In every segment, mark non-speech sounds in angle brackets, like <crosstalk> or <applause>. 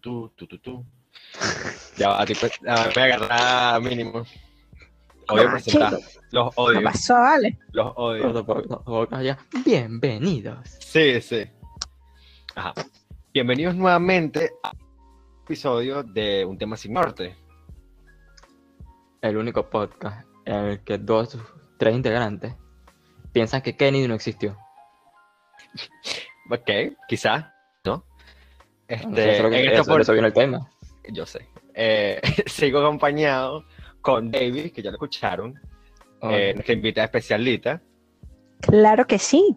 tu, tu, tu, tu. Ya va, tipo, ah, voy a agarrar mínimo. Odio Ah, presentar. chico. Los ¿Qué odio, pasó, vale? los odio. No. Bienvenidos. Sí, sí. Ajá. Bienvenidos nuevamente a un episodio de Un tema sin norte. El único podcast en el que dos de sus tres integrantes piensan que Kennedy no existió. Ok, quizás, Este, sé, eso, es lo que- en eso- eso viene el tema. yo sé. Eh, <laughs> sigo acompañado con David, que ya lo escucharon, eh, nuestra invitada especialita, Claro que sí.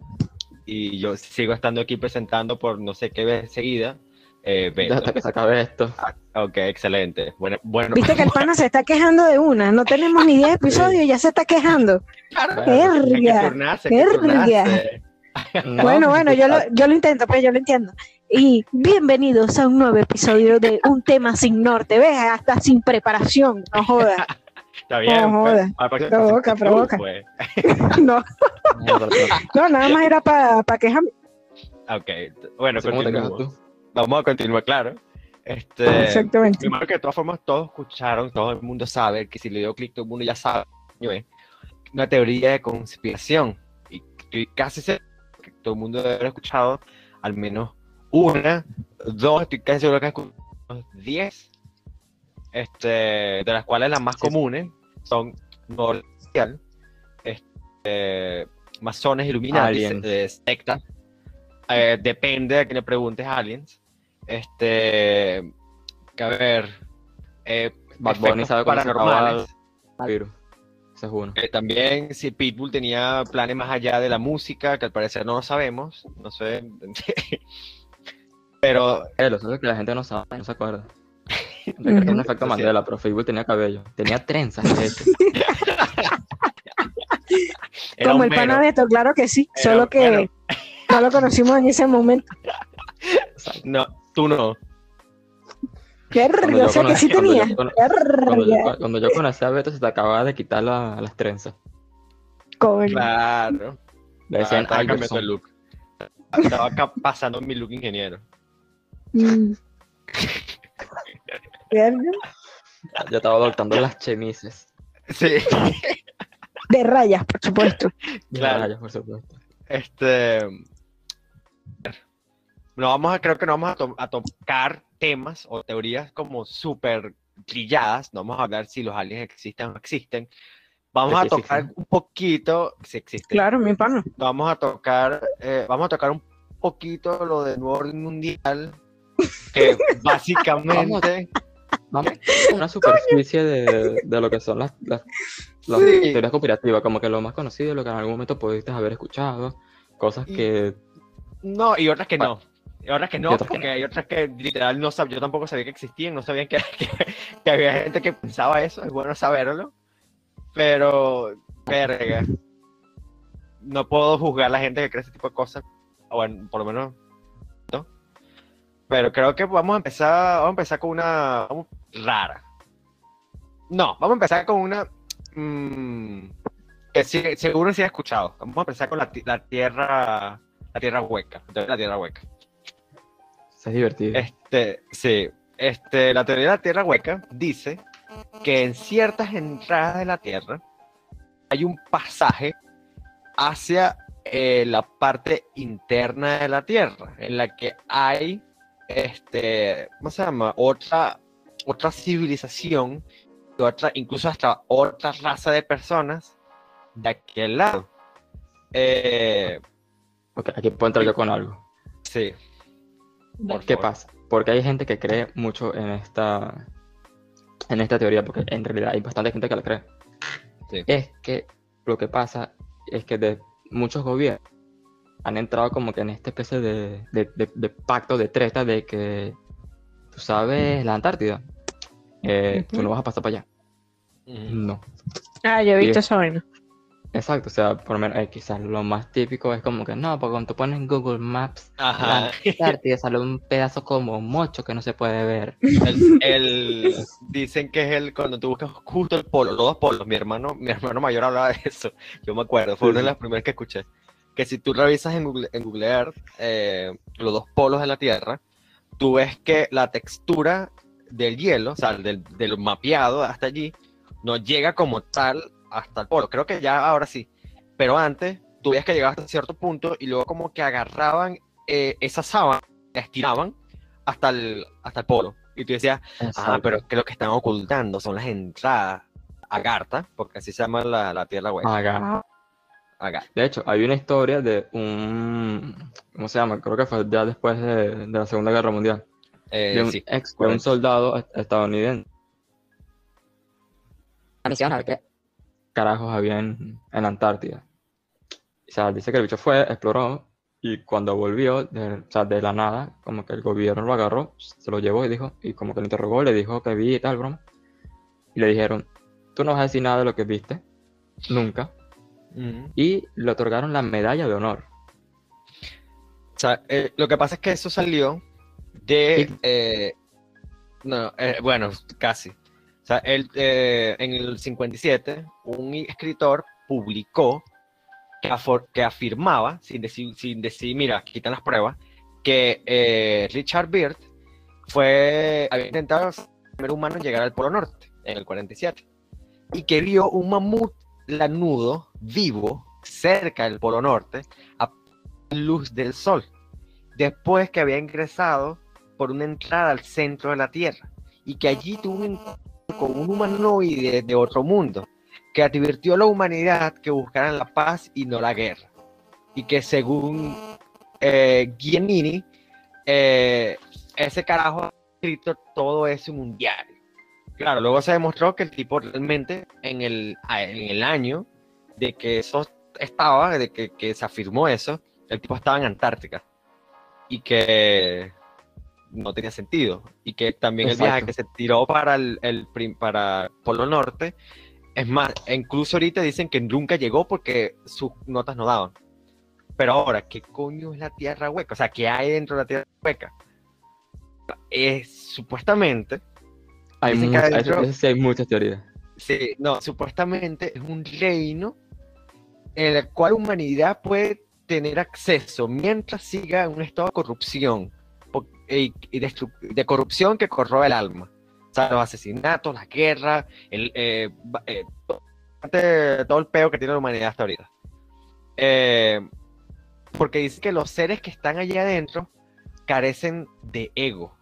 y yo sigo estando aquí presentando por no sé qué vez seguida. Eh, hasta que se acabe esto. Ah, ok, excelente. Bueno, bueno. Viste que el pana se está quejando de una. No tenemos ni 10 episodios y ya se está quejando. Claro, Verga, hay que turnarse, hay que turnarse. No, bueno, bueno, yo lo, ah, yo lo intento, pero yo lo entiendo. Y bienvenidos a un nuevo episodio de Un tema sin norte. ¿Ves? Hasta sin preparación. No jodas. Está bien. No pues, jodas. próxima Provoca, provoca. pues. <laughs> No, no, nada más era para quejarme. Ok, bueno. Vamos a continuar, claro. Este, Exactamente. Primero que de todas formas todos escucharon, todo el mundo sabe, que si le dio clic todo el mundo ya sabe, una teoría de conspiración. Y estoy casi seguro que todo el mundo debe haber escuchado al menos una, dos, estoy casi seguro que escuchado diez, este, de las cuales las más Sí, comunes son normal, este, masones, eh, sectas, eh, depende de quién le preguntes aliens, este, que a ver, eh, Bad Bunny sabe paranormales. Virus. Ese es uno. Eh, también si Pitbull tenía planes más allá de la música, que al parecer no lo sabemos, no sé. <laughs> Pero Eh, lo es que la gente no sabe, no se acuerda. <laughs> Un efecto. Mandela, pero Facebook tenía cabello. Tenía trenzas, de hecho. <laughs> era Como el pana mero. Beto, claro que sí. Era- Solo que no lo conocimos en ese momento. No, tú no. Verga, Cuando o yo sea que sí tenía. yo Cuando yo, cuando yo conocí a Beto se te acababa de quitar la- las trenzas. Coño. Claro. Le Ah, decían estaba cambiando el look. Estaba acá pasando mi look ingeniero. Mm. Ya estaba adoptando las chemises. Sí. De rayas, por supuesto. Claro. Rayos, por supuesto. Este. No vamos a, creo que no vamos a, to- a tocar temas o teorías como súper trilladas. No vamos a hablar si los aliens existen o no existen. Vamos a tocar existen. un poquito, si existen. Claro, mi pana. Vamos a tocar, eh, vamos a tocar un poquito lo del nuevo orden mundial. Que <laughs> básicamente. Vamos a <laughs> una superficie de, de lo que son las, las, las Sí. teorías conspirativas, como que lo más conocido, lo que en algún momento pudiste haber escuchado, cosas Y- que No, y otras que no. Y otras que no, otras que porque hay otras que literal no sabía, yo tampoco sabía que existían, no sabían que, <laughs> que, que había gente que pensaba eso, es bueno saberlo. Pero, verga. No puedo juzgar a la gente que cree ese tipo de cosas. O bueno, por lo menos. ¿no? Pero creo que vamos a empezar. Vamos a empezar con una. vamos- rara. No, vamos a empezar con una. mm, que sí- seguro sí he escuchado. Vamos a empezar con la, la tierra. La tierra hueca. La tierra hueca. Es divertido. Este, sí. Este, la teoría de la tierra hueca dice que en ciertas entradas de la tierra hay un pasaje hacia eh, la parte interna de la tierra, en la que hay, este, ¿cómo se llama? Otra, otra civilización, otra, incluso hasta otra raza de personas de aquel lado. Eh, Ok, aquí puedo entrar yo con algo. sí. Por ¿Qué pasa? Porque hay gente que cree mucho en esta, en esta teoría, porque en realidad hay bastante gente que la cree. Sí. Es que lo que pasa es que de muchos gobiernos han entrado como que en esta especie de, de- de- de pacto de treta de que, tú sabes, la Antártida, eh, tú no vas a pasar para allá. No. Ah, yo he visto esa vaina. Exacto, o sea, por lo menos eh, quizás lo más típico es como que no, porque cuando tú pones Google Maps la Ajá. Antártida sale un pedazo como mocho que no se puede ver. El, el- dicen que es el cuando tú buscas justo el polo, los dos polos. Mi hermano, mi hermano mayor hablaba de eso. Yo me acuerdo, fue Sí, una de las primeras que escuché. Que si tú revisas en Google, en Google Earth eh, los dos polos de la Tierra, tú ves que la textura del hielo, o sea, del, del mapeado hasta allí, no llega como tal hasta el polo. Creo que ya ahora sí, pero antes tú veías que llegaba hasta cierto punto y luego como que agarraban eh, esa sábana, la estiraban hasta el, hasta el polo. Y tú decías, ah, pero es que lo que están ocultando son las entradas a Garta, porque así se llama la, la tierra hueca. Agartha. De hecho, hay una historia de un, ¿cómo se llama? Creo que fue ya después de, de la Segunda Guerra Mundial. Eh, de un sí, ex, de un soldado est- estadounidense. Una misión a ver qué carajos había en, en la Antártida. O sea, dice que el bicho fue, exploró, y cuando volvió, de, o sea, de la nada, como que el gobierno lo agarró, se lo llevó y dijo, y como que lo interrogó, le dijo que vi y tal, broma. Y le dijeron, tú no vas a decir nada de lo que viste, nunca. Y le otorgaron la medalla de honor. O sea, eh, lo que pasa es que eso salió de... Eh, no, eh, bueno, casi. O sea, él, eh, en el 57, un escritor publicó que, que afirmaba, sin decir, sin decir, mira, están las pruebas, que eh, Richard Byrd fue, había intentado ser el primer humano en llegar al Polo Norte, en el 47, y que vio un mamut lanudo vivo cerca del Polo Norte a luz del sol, después que había ingresado por una entrada al centro de la Tierra, y que allí tuvo un con un humanoide de otro mundo, que advirtió a la humanidad que buscaran la paz y no la guerra, y que según eh, eh, ese carajo ha escrito todo un diario. Claro, luego se demostró que el tipo realmente en el, en el año de que eso estaba, de que se afirmó eso, el tipo estaba en Antártica y que no tenía sentido y que también el viaje que se tiró para el, para Polo Norte es más, incluso ahorita dicen que nunca llegó porque sus notas no daban. Pero ahora, ¿qué coño es la Tierra Hueca? O sea, ¿qué hay dentro de la Tierra Hueca? Es supuestamente, Hay, Dicen que muchas- adentro- eso- eso sí hay muchas teorías. sí, no, supuestamente es un reino en el cual humanidad puede tener acceso mientras siga en un estado de corrupción y, y de, corrupción que corroe el alma. O sea, los asesinatos, las guerras, el, eh, eh, to- todo el peo que tiene la humanidad hasta ahorita. Eh, porque dice que los seres que están allá adentro carecen de ego.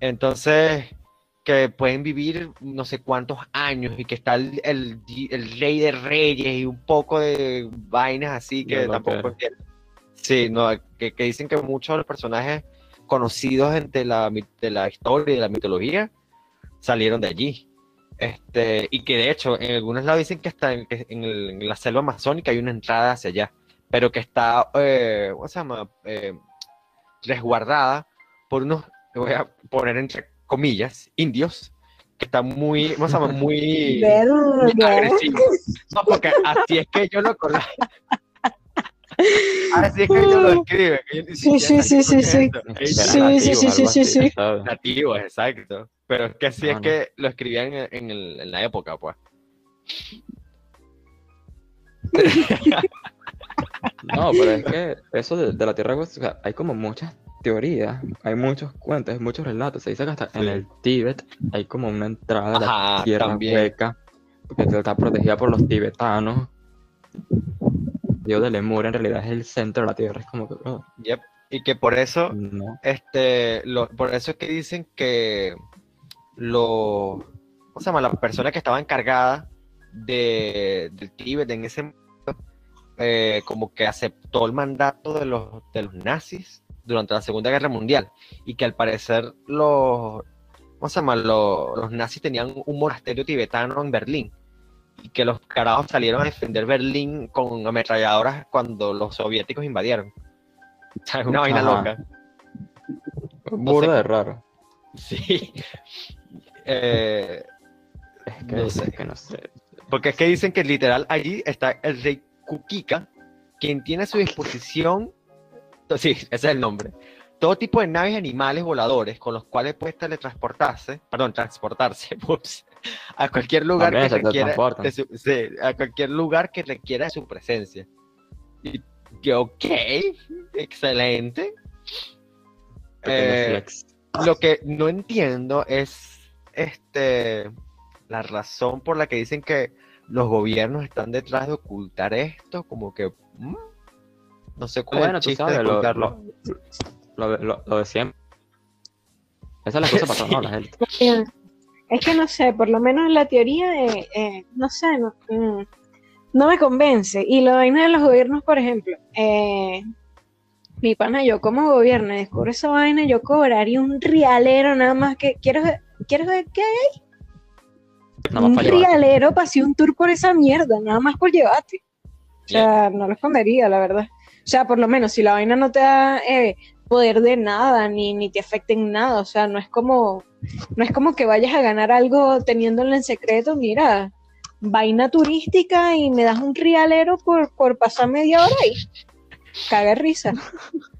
Entonces, que pueden vivir no sé cuántos años y que está el, el, di- el rey de reyes y un poco de vainas así que Yo lo tampoco entiendo. Sí, no, que, que dicen que muchos de los personajes conocidos entre la, de la historia y de la mitología salieron de allí. Este, y que de hecho en algunos lados dicen que hasta en, en el- en la selva amazónica hay una entrada hacia allá, pero que está, eh, ¿cómo se llama? Eh, resguardada por unos, voy a poner entre comillas, indios, que están muy, ¿cómo se llama? Muy, <laughs> muy agresivos. No, porque así es que ellos lo conocen. Así es que ellos lo que ni Sí, sí, sí, sí, sí. Sí, sí, nativos, sí, sí, sí. Nativos, exacto. Pero es que así No, es no. que lo escribían en, en el- en la época, pues. No, pero es que eso de, de la Tierra Hueca, o sea, hay como muchas teorías, hay muchos cuentos, hay muchos relatos. Se dice que hasta en el Tíbet hay como una entrada a la Tierra también. Hueca, porque está protegida por los tibetanos. Dios de Lemur en realidad es el centro de la Tierra, es como que, Yep. Y que por eso no. este, lo- por eso es que dicen que lo, ¿cómo se llama? La persona que estaba encargada de, del Tíbet en ese momento, eh, como que aceptó el mandato de los, de los nazis durante la Segunda Guerra Mundial y que al parecer los, ¿cómo se llama? Los, los nazis tenían un monasterio tibetano en Berlín y que los carajos salieron a defender Berlín con ametralladoras cuando los soviéticos invadieron. <laughs> O sea, es una vaina Ajá. loca. Burda de raro. Sí. <laughs> Eh, Es que, No sé. es que no sé. porque es que dicen que literal allí está el rey Kukika, quien tiene a su disposición, sí, ese es el nombre, todo tipo de naves animales voladores con los cuales puede teletransportarse, perdón, transportarse, <laughs> ups, <laughs> a cualquier lugar También que requiera de su, sí, a cualquier lugar que requiera de su presencia. Y que ok, excelente. Eh. Lo que no entiendo es este la razón por la que dicen que los gobiernos están detrás de ocultar esto, como que mm, no sé cuál Bueno, es el chiste sabes, de lo, ocultarlo. lo, lo, lo- lo de siempre. Esa es la cosa para todos, ¿no? La gente. <laughs> Es que no sé, por lo menos la teoría, eh, eh, no sé, no, mm, no me convence. Y la vaina de los gobiernos, por ejemplo, eh, mi pana, yo como gobierno y descubro esa vaina, yo cobraría un rialero nada más que, ¿quieres ver, ¿quieres ver qué? Nada más un rialero para hacer un tour por esa mierda, nada más por llevarte. O sea, no lo escondería, la verdad. O sea, por lo menos si la vaina no te da eh, poder de nada, ni, ni te afecta en nada, o sea, no es como, no es como que vayas a ganar algo teniéndolo en secreto, mira, vaina turística y me das un rialero por, por pasar media hora y caga risa.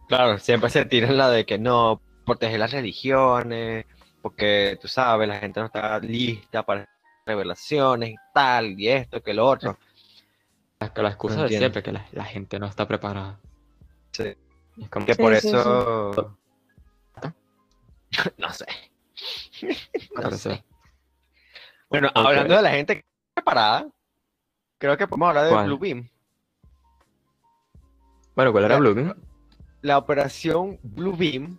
Claro, siempre se tiran la de que no, proteger las religiones, porque tú sabes, la gente no está lista para revelaciones y tal, y esto, que lo otro. Es que la excusa No de siempre, que la, la gente no está preparada. Sí. Es como Que Sí, por sí, eso. <laughs> No sé. No sé. Bueno, hablando de la gente preparada, creo que podemos hablar de ¿Cuál? Bluebeam. Bueno, ¿cuál era Ya. Bluebeam? La operación Bluebeam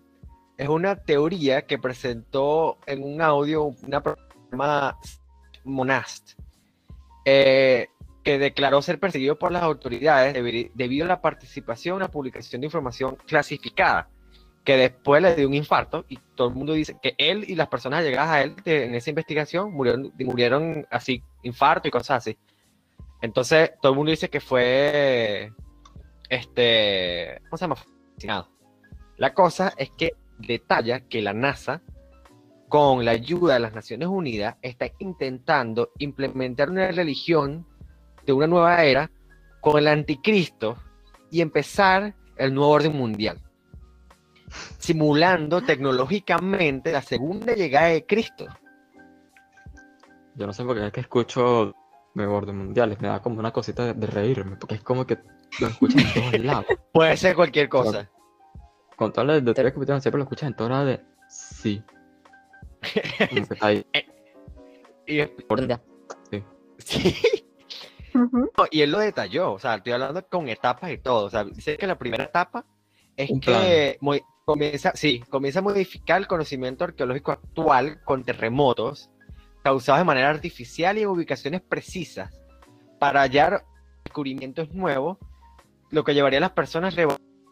es una teoría que presentó en un audio una programa Monast, eh, que declaró ser perseguido por las autoridades debi- debido a la participación en una publicación de información clasificada, que después le dio un infarto y todo el mundo dice que él y las personas llegadas a él de- en esa investigación murieron, murieron así, infarto y cosas así. Entonces, todo el mundo dice que fue, este, ¿cómo se llama? Asesinado. La cosa es que detalla que la NASA, con la ayuda de las Naciones Unidas, está intentando implementar una religión de una nueva era con el anticristo y empezar el nuevo orden mundial, simulando tecnológicamente la segunda llegada de Cristo. Yo no sé por qué es que escucho de orden mundiales, me da como una cosita de, de reírme, porque es como que lo escuchas en todos lados. <laughs> Puede ser cualquier cosa. Con todas las de teoría <laughs> que pusieron, siempre lo escuchas en todos lados de sí. Ahí. Y, orden de- sí. No, y él lo detalló, o sea, estoy hablando con etapas y todo. O sea, dice que la primera etapa es Un que mo- comienza, sí, comienza a modificar el conocimiento arqueológico actual con terremotos causados de manera artificial y en ubicaciones precisas para hallar descubrimientos nuevos, lo que llevaría a las personas a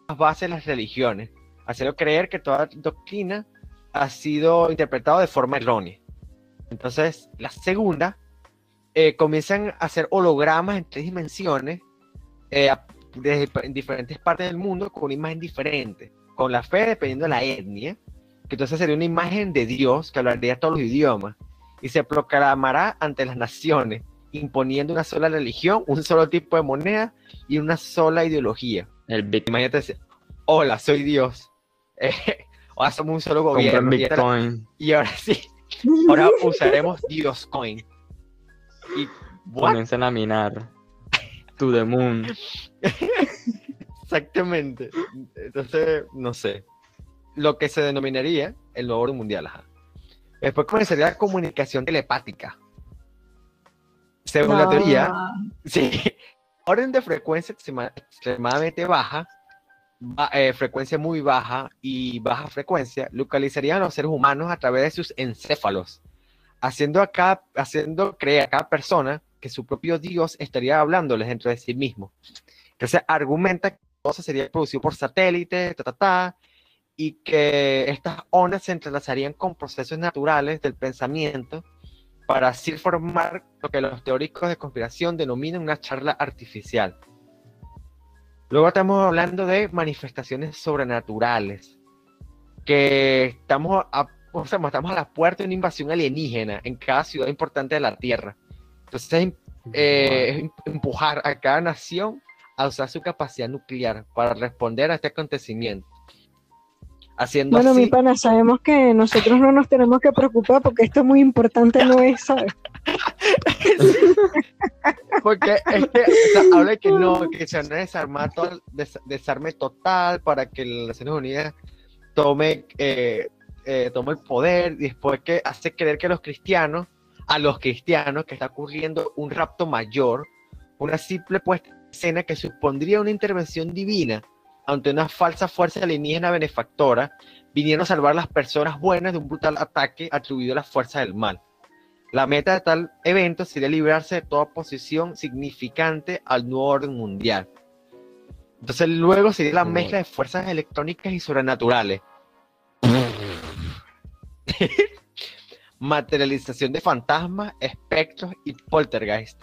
las bases de las religiones, hacerlo creer que toda doctrina ha sido interpretada de forma errónea. Entonces, la segunda eh, comienzan a hacer hologramas en tres dimensiones eh, a- de- en diferentes partes del mundo con una imagen diferente, con la fe dependiendo de la etnia, que entonces sería una imagen de Dios que hablaría todos los idiomas y se proclamará ante las naciones, imponiendo una sola religión, un solo tipo de moneda y una sola ideología. El. Imagínate, decir, hola, soy Dios. Eh, <laughs> ahora somos un solo gobierno. Y ahora- y ahora sí, ahora usaremos Dios Coin. Y what? Comiencen a minar. To the moon. <laughs> Exactamente. Entonces, no sé. Lo que se denominaría el nuevo orden mundial. ajá. Después comenzaría la comunicación telepática. Según la No. teoría, <laughs> sí. Orden de frecuencia extrema- extremadamente baja, ba- eh, frecuencia muy baja y baja frecuencia, localizarían a los seres humanos a través de sus encéfalos, haciendo, a haciendo creer a cada persona que su propio Dios estaría hablándoles dentro de sí mismo. Entonces argumenta que todo sería producido por satélite, ta, ta, ta, y que estas ondas se entrelazarían con procesos naturales del pensamiento para así formar lo que los teóricos de conspiración denominan una charla artificial. Luego estamos hablando de manifestaciones sobrenaturales, que estamos o sea, estamos a la puerta de una invasión alienígena en cada ciudad importante de la Tierra. Entonces, eh, em- empujar a cada nación a usar su capacidad nuclear para responder a este acontecimiento. Haciendo Bueno, así, mi pana, sabemos que nosotros no nos tenemos que preocupar porque esto es muy importante, no es, ¿sabes? <laughs> porque es que o sea, habla de que no, que se van a desarmar todo, des- desarme total para que las Naciones Unidas tome, eh, eh, tome el poder y después que hace creer que los cristianos, a los cristianos, que está ocurriendo un rapto mayor, una simple puesta en escena que supondría una intervención divina ante una falsa fuerza alienígena benefactora, vinieron a salvar a las personas buenas de un brutal ataque atribuido a las fuerzas del mal. La meta de tal evento sería librarse de toda oposición significante al nuevo orden mundial. Entonces luego sería la mezcla de fuerzas electrónicas y sobrenaturales. <laughs> Materialización de fantasmas, espectros y poltergeist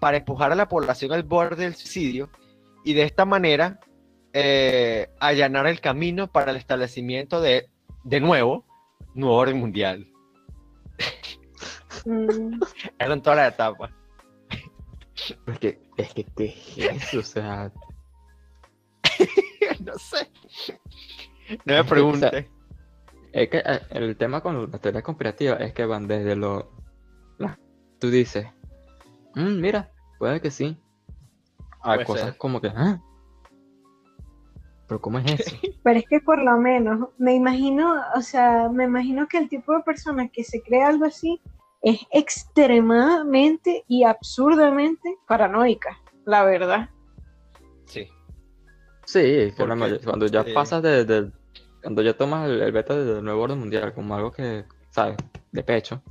para empujar a la población al borde del suicidio y de esta manera eh, allanar el camino para el establecimiento de, de nuevo, nuevo orden mundial. Mm, <laughs> Eran todas las etapas. Es que, es que, ¿qué es eso? O sea, <laughs> no sé. No me preguntes. Es que eh, el tema con las teorías conspirativas es que van desde lo... la- Tú dices, "Mm, mira, puede que sí. A Puede cosas ser. como que, "Ah, Pero ¿cómo es <laughs> eso? Pero es que por lo menos, me imagino, o sea, me imagino que el tipo de persona que se cree algo así es extremadamente y absurdamente paranoica, la verdad. Sí. Sí, que ¿Por la qué? mayor- cuando ya Sí. pasas de, de- Cuando ya tomas el, el beta del nuevo orden mundial como algo que, ¿sabes? De pecho.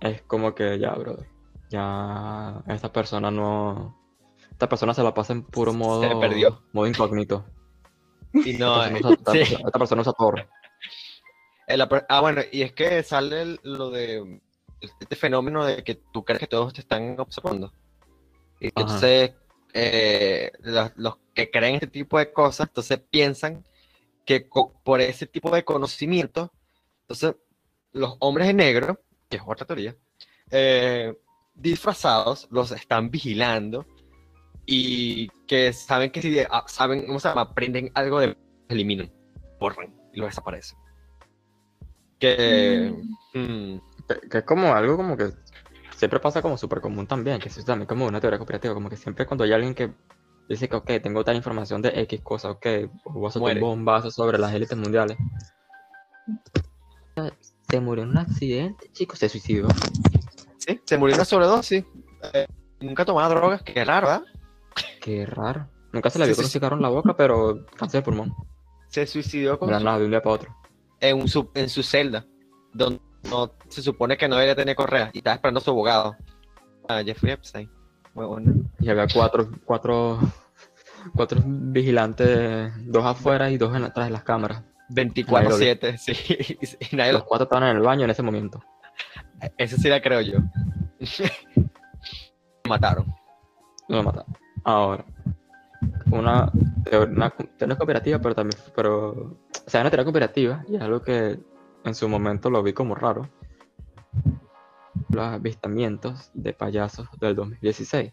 Es como que ya, brother. Ya esta persona no... Esta persona se la pasa en puro modo... perdió. Modo incógnito. Y no, Esta persona usa- esta sí. esta persona usa torre. El ah, bueno, y es que sale el- lo de este fenómeno de que tú crees que todos te están observando. Y entonces eh, los, los que creen este tipo de cosas, entonces piensan que por ese tipo de conocimiento, entonces los hombres de negro, que es otra teoría, eh, disfrazados los están vigilando y que saben que si ah, saben, ¿cómo se llama? Aprenden algo de eliminan, borran y lo desaparecen. Que mm, Que, que es como algo como que siempre pasa como súper común también, que es también como una teoría cooperativa, como que siempre cuando hay alguien que dice que, ok, tengo tal información de X cosa, ok, voy a soltar Muere. un bombazo sobre las élites mundiales. Se murió en un accidente, chicos, se suicidó. sí, se murió una sobredosis. Eh, nunca tomaba drogas, qué raro, ¿verdad? Qué raro. Nunca se le vio sí, con un sí. cigarro en la boca, pero cáncer de pulmón. Se suicidó con su- nada, de un día para otro. en, un su, en su celda, donde no, se supone que no debería tener correa y estaba esperando a su abogado, a Jeffrey Epstein. Bueno. Y había cuatro, cuatro, cuatro vigilantes, dos afuera y dos en atrás de las cámaras. 24-7, <laughs> sí. Y nadie Los lo- cuatro estaban en el baño en ese momento. Esa sí la creo yo. Mataron. Lo mataron. Ahora, una, una teoría cooperativa, pero también, pero, o sea, una teoría cooperativa, y es algo que en su momento lo vi como raro, los avistamientos de payasos del 2016.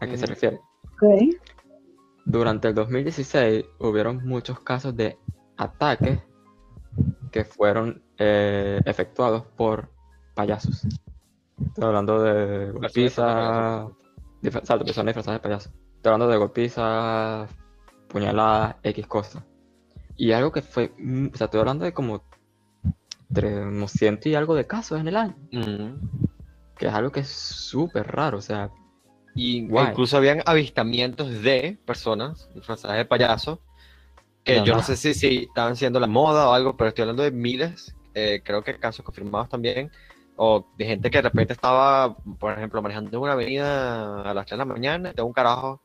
¿A qué se refiere? Durante el 2016 hubieron muchos casos de ataques que fueron eh, efectuados por payasos. Estoy hablando de golpizas, personas disfrazadas de payasos. Estoy hablando de golpizas, puñaladas, X cosas. Y algo que fue, mm, o sea, estoy hablando de como, unos ciento y algo de casos en el año, Mm. que es algo que es súper raro, o sea, Y Guay. incluso habían avistamientos de personas disfrazadas de payaso, que No, yo no no. sé si, si estaban siendo la moda o algo, pero estoy hablando de miles, eh, creo que casos confirmados también, o de gente que de repente estaba, por ejemplo, manejando una avenida a las 3 de la mañana, tengo un carajo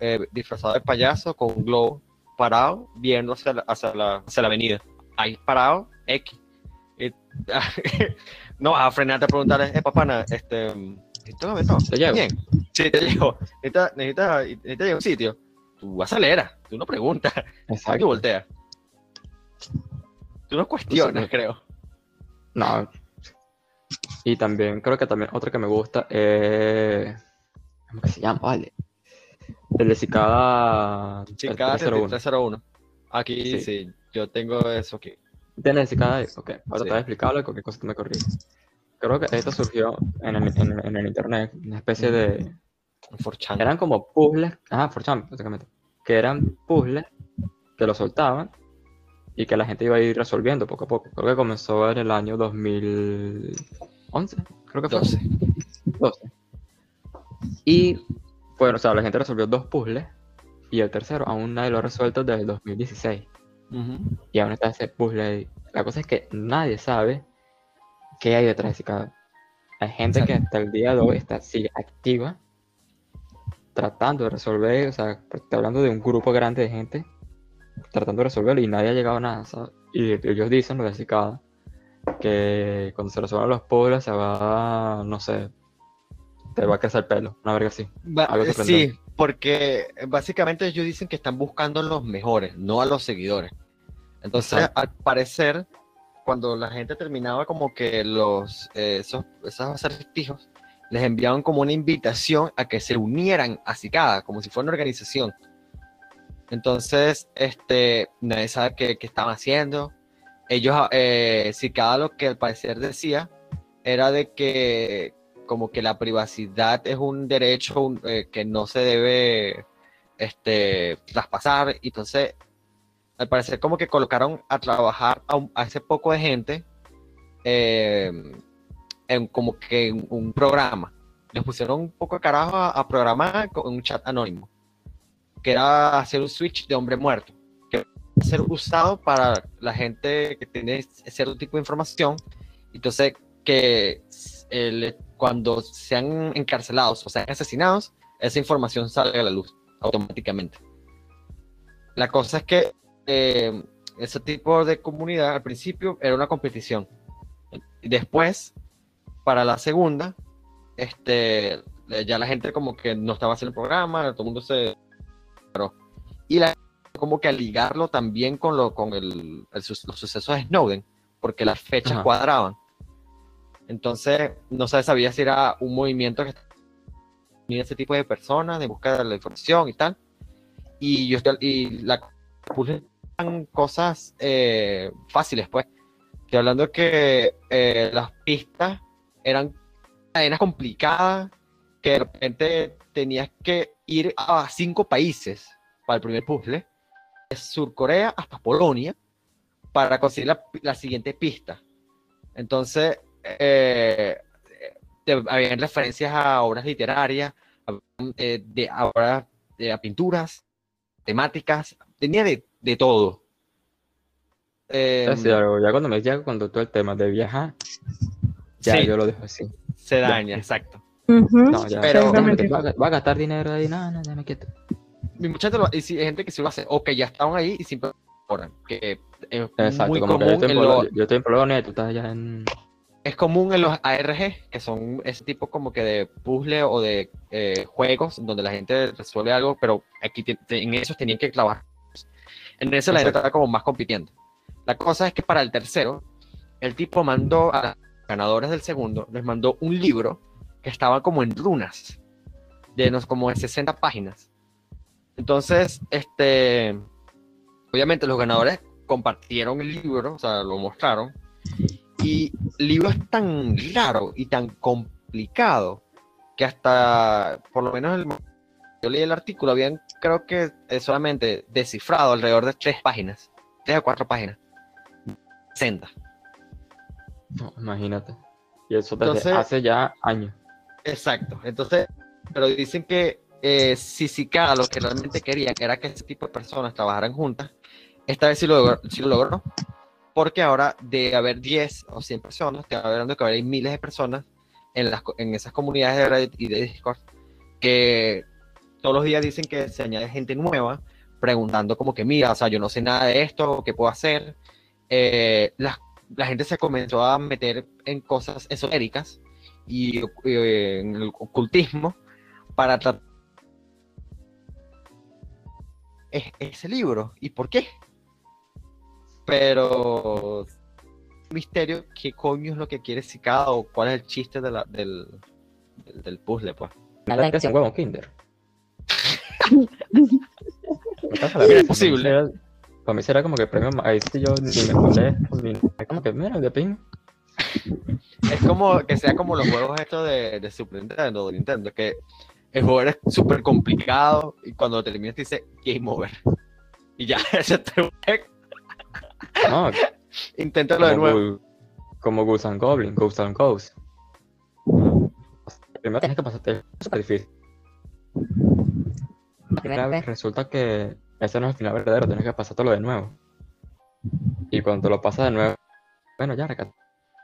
eh, disfrazado de payaso con un globo parado, viendo hacia la, hacia la, hacia la avenida. Ahí parado, X. Y- <laughs> no vas a frenarte a preguntarle, eh, papana, este, ¿necesito un momento? Te llevo. Bien. Sí, te llevo. Necesitas, necesitas, necesitas llevar a un sitio. Tú aceleras, tú no preguntas, tú exacto. volteas. Tú no cuestionas, no- creo. No. Y también, creo que también otro que me gusta es. ¿Cómo que se llama? Vale. El de Cicada. Chicada 301. 301. Aquí sí. Sí. yo tengo eso aquí. ¿Tienes Cicada? ahí? Ok, ahora Sí. te voy a explicarlo y cualquier cosa tú me corriges. Creo que esto surgió en el, en, en el internet, una especie de. Un 4chan. Eran como puzzles. Ajá, for Champ, básicamente. Que eran puzzles que lo soltaban y que la gente iba a ir resolviendo poco a poco. Creo que comenzó en el año 2011, creo que fue. 12. 12. Y bueno, o sea, la gente resolvió dos puzzles y el tercero aún nadie lo ha resuelto desde el 2016. Y aún está ese puzzle. La cosa es que nadie sabe qué hay detrás de ese cadáver. Hay gente que hasta el día de hoy está sigue activa tratando de resolver, o sea, está hablando de un grupo grande de gente tratando de resolverlo y nadie ha llegado a nada, ¿sabes? Y ellos dicen, lo de Cicada, que cuando se resuelvan los puzzles se va, no sé, te va a crecer el pelo, una verga así. Va- eh, sí, porque básicamente ellos dicen que están buscando los mejores, no a los seguidores. Entonces, Exacto. al parecer, cuando la gente terminaba como que los eh, esos, esos acertijos, les enviaban como una invitación a que se unieran a Cicada, como si fuera una organización. Entonces, este, nadie sabe qué, qué estaban haciendo. Ellos, eh, Cicada lo que al parecer decía era de que como que la privacidad es un derecho un- eh, que no se debe este, traspasar. Entonces, al parecer, como que colocaron a trabajar a, un- a ese poco de gente eh, en como que en un programa. Les pusieron un poco de carajo a, a programar con un chat anónimo, que era hacer un switch de hombre muerto, que ser usado para la gente que tiene cierto tipo de información. Entonces, que el- cuando sean encarcelados o sean asesinados, esa información salga a la luz automáticamente. La cosa es que eh, ese tipo de comunidad al principio era una competición. Después, para la segunda, este, ya la gente como que no estaba haciendo el programa, todo el mundo se... Y la como que a ligarlo también con, lo, con el, el los sucesos de Snowden, porque las fechas Ajá. cuadraban. Entonces, no se sabía si era un movimiento que tenía ese tipo de personas de buscar la información y tal. Y yo y la eran cosas eh, fáciles, pues. Estoy hablando que eh, las pistas eran cadenas complicadas, que de repente tenías que ir a cinco países para el primer puzzle, de Surcorea hasta Polonia, para conseguir la, la siguiente pista. Entonces, eh, te- habían referencias a obras literarias, a, eh, de, a obras de a pinturas, temáticas, tenía de, de todo. Eh, algo, ya cuando me llega cuando todo el tema de viajar, ya sí, yo lo dejo así. se daña, exacto. No, ya. Pero- va, a- va a gastar dinero ahí, no, no, déjame quieto. Y muchachos, lo- y sí, hay gente que sí lo hace, o que ya estaban ahí y siempre que es Exacto, muy como que yo estoy, en en Polo- los, yo estoy en Polonia y tú estás allá en... es común en los ARG, que son ese tipo como que de puzzle o de eh, juegos donde la gente resuelve algo, pero aquí en esos tenían que clavar. En eso la gente estaba como más compitiendo. La cosa es que para el tercero, el tipo mandó a los ganadores del segundo, les mandó un libro que estaba como en runas, de unos como de 60 páginas. Entonces, este, obviamente los ganadores compartieron el libro, o sea, lo mostraron, y el libro es tan raro y tan complicado que hasta, por lo menos el, yo leí el artículo, habían creo que eh, solamente descifrado alrededor de tres páginas, tres o cuatro páginas. 60. No, imagínate. Y eso desde Entonces- hace ya años. Exacto. Entonces, pero dicen que eh, si Cicada lo que realmente querían era que ese tipo de personas trabajaran juntas, esta vez sí lo logró, sí lo logró porque ahora de haber 10 o 100 personas, te va hablando que ahora hay miles de personas en, las, en esas comunidades de Reddit y de Discord que todos los días dicen que se añade gente nueva preguntando como que mira, o sea, yo no sé nada de esto, ¿qué puedo hacer? Eh, la, la gente se comenzó a meter en cosas esotéricas y eh, en el ocultismo para tratar es, ese libro. ¿Y por qué? Pero misterio, ¿qué coño es lo que quiere Cicada o cuál es el chiste de la- del, del, del puzzle, pues? La gente hacía un huevo Kinder. Mira, es posible. Para mí, será, para mí será como que el premio, ahí sí yo ni me molesto, ni, es como que mira, de pin. Es como que sea como los juegos estos de, de Super Nintendo, de Nintendo, que el juego es súper complicado y cuando lo terminas te dice Game Over. Y ya, <laughs> ese te No, <laughs> Inténtalo de nuevo. Gu- como Ghosts and Goblins, Ghosts and Ghosts. Primero tienes que pasarte, es súper difícil. La primera vez resulta que ese no es el final verdadero, tienes que pasártelo de nuevo. Y cuando te lo pasas de nuevo, bueno, ya, recata,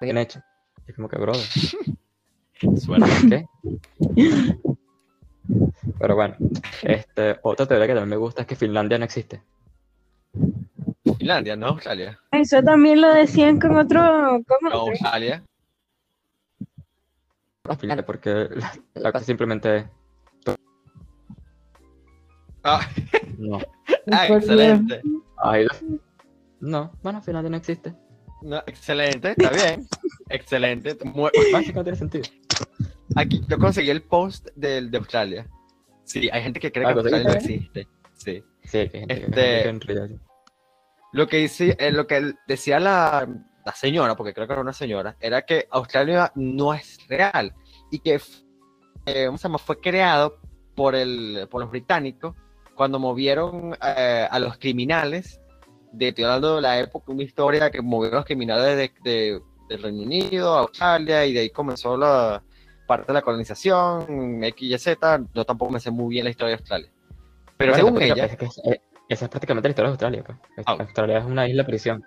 bien hecho. Es como que, brother, <laughs> Suerte. ¿qué? Pero bueno, este, otra teoría que también me gusta es que Finlandia no existe. Finlandia, no Australia. Eso también lo decían con otro. Con No otro. Australia. No, Finlandia, porque la, la cosa simplemente Ah, no. ah, excelente. La- No, bueno, Finlandia no existe. No, excelente, está bien. Excelente. Mu- <laughs> Básicamente no tiene sentido. Aquí yo conseguí el post del, de Australia. Sí, hay gente que cree Ah, que Australia no existe. Sí. Sí, que gente que- Este- que en realidad- Lo que, dice, eh, lo que decía la, la señora, porque creo que era una señora, era que Australia no es real y que eh, ¿cómo se llama? fue creado por, el, por los británicos cuando movieron eh, a los criminales, de, estoy hablando de la época, una historia que movieron a los criminales de, de- del Reino Unido a Australia y de ahí comenzó la parte de la colonización, X y Z, yo tampoco me sé muy bien la historia de Australia. Pero Bueno, según ella, es es- eh, esa es prácticamente la historia de Australia. Pues. Ah. Australia es una isla prisión.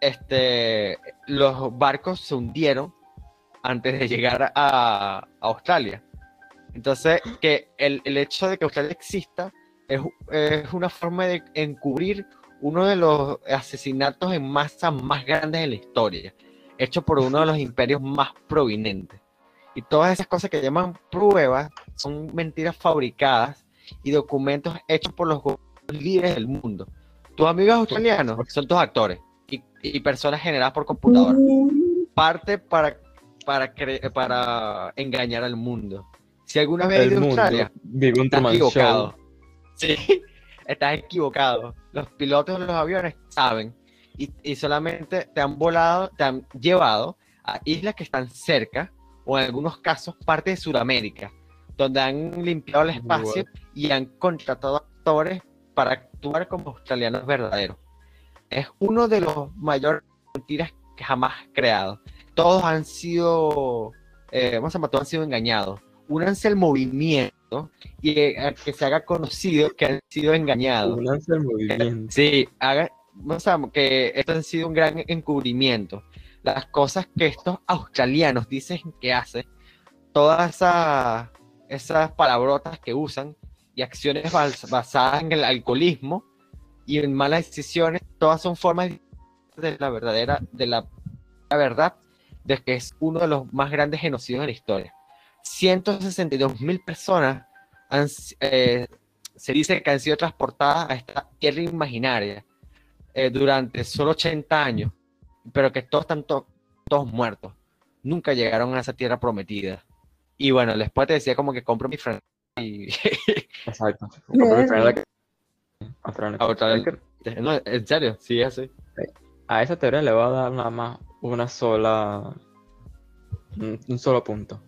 este, los barcos se hundieron antes de llegar a, a Australia. Entonces, que el, el hecho de que Australia exista es, es una forma de encubrir uno de los asesinatos en masa más grandes de la historia, hecho por uno de los imperios más prominentes. Y todas esas cosas que llaman pruebas son mentiras fabricadas y documentos hechos por los gobiernos líderes del mundo. Tus amigos australianos son tus actores y, y personas generadas por computadora. Parte para, para, cre- para engañar al mundo. Si alguna vez has El ido a Australia, vive un estás equivocado. Show. Sí, <laughs> estás equivocado. Los pilotos de los aviones saben y, y solamente te han volado, te han llevado a islas que están cerca o en algunos casos parte de Sudamérica, donde han limpiado el espacio y han contratado actores para actuar como australianos verdaderos. Es uno de los mayores mentiras que jamás creado. Todos han sido, eh, vamos a todos han sido engañados. Únanse al movimiento y eh, a que se haga conocido que han sido engañados. Únanse al movimiento. Sí, haga, o sea, que esto ha sido un gran encubrimiento. Las cosas que estos australianos dicen que hacen, todas esas, esas palabrotas que usan y acciones bas- basadas en el alcoholismo y en malas decisiones, todas son formas de la verdadera, de la, verdad, de que es uno de los más grandes genocidios de la historia. 162 mil personas eh, se dice que han sido transportadas a esta tierra imaginaria eh, durante solo 80 años, pero que todos están to- todos muertos. Nunca llegaron a esa tierra prometida. Y bueno, después te decía como que compro mi franquicia y Exacto. <laughs> No, en serio, sí, es así. A esa teoría le voy a dar nada más una sola. Un, un solo punto.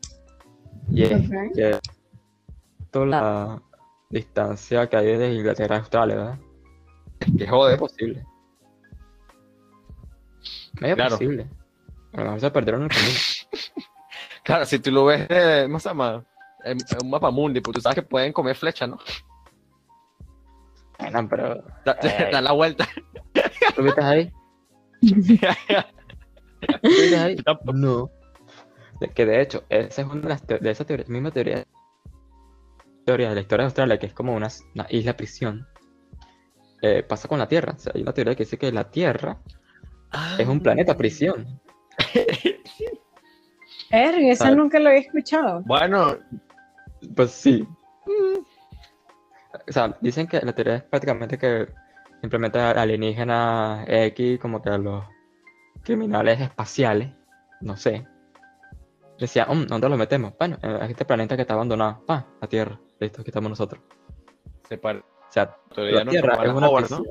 Y es que toda la distancia que hay desde Inglaterra a Australia, ¿verdad? Que Es jode. posible. Medio Claro. posible. A lo mejor se perdieron el camino. <laughs> Claro, si tú lo ves de, ¿cómo se en un mapa mundi, pues tú sabes que pueden comer flecha, ¿no? Bueno, pero. Da, <laughs> da la vuelta. ¿Tú viste ahí? <laughs> ¿Tú viste ahí? Tampoco. No. De- que de hecho, esa es una de las de esa teoría, misma teoría, teoría de la historia de Australia, que es como una, una isla prisión, eh, pasa con la Tierra. O sea, hay una teoría que dice que la Tierra es un planeta prisión. <laughs> Erg, esa Ah. nunca lo había escuchado. Bueno, Pues sí. O sea, dicen que la teoría es prácticamente que simplemente alienígenas X, como que a los criminales espaciales, no sé. Decía, "Mm, ¿dónde los metemos? Bueno, en este planeta que está abandonado. Pa, la Tierra. Listo, aquí estamos nosotros. se para. O sea, Todavía la no Tierra es una Howard, ¿no?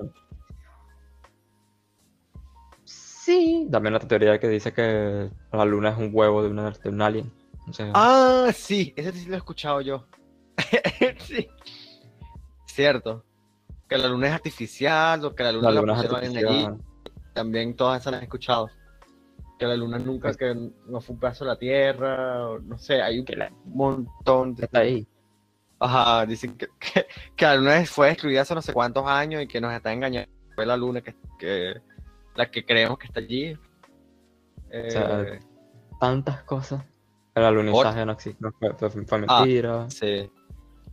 Sí. También otra teoría que dice que la luna es un huevo de, una, de un alien. Ah, sí, ese sí lo he escuchado yo. <laughs> sí. Cierto. Que la luna es artificial, o que la luna la la luna pusieron en allí. artificial. También todas esas las he escuchado. Que la luna nunca, Pues- que no fue un pedazo de la Tierra, o no sé, hay un la- montón de... Está ahí. Ajá, dicen que, que, que la luna fue destruida hace no sé cuántos años y que nos está engañando. Fue la luna que, que la que creemos que está allí. Eh, sea, Tantas cosas. El alunizaje no existe, no fue, fue- fue Ah. sí.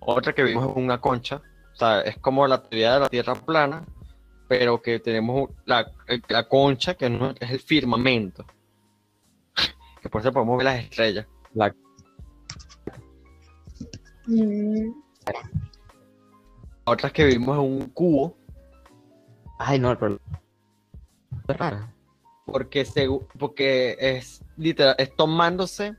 Otra que vimos es una concha. O sea, es como la teoría de la Tierra plana, pero que tenemos la, la concha, que no, es el firmamento. <laughs> Que por eso podemos ver las estrellas. La- Mm, Otras que vimos es un cubo, Ay, no, pero. Es rara. porque, segu- porque es, literal, es tomándose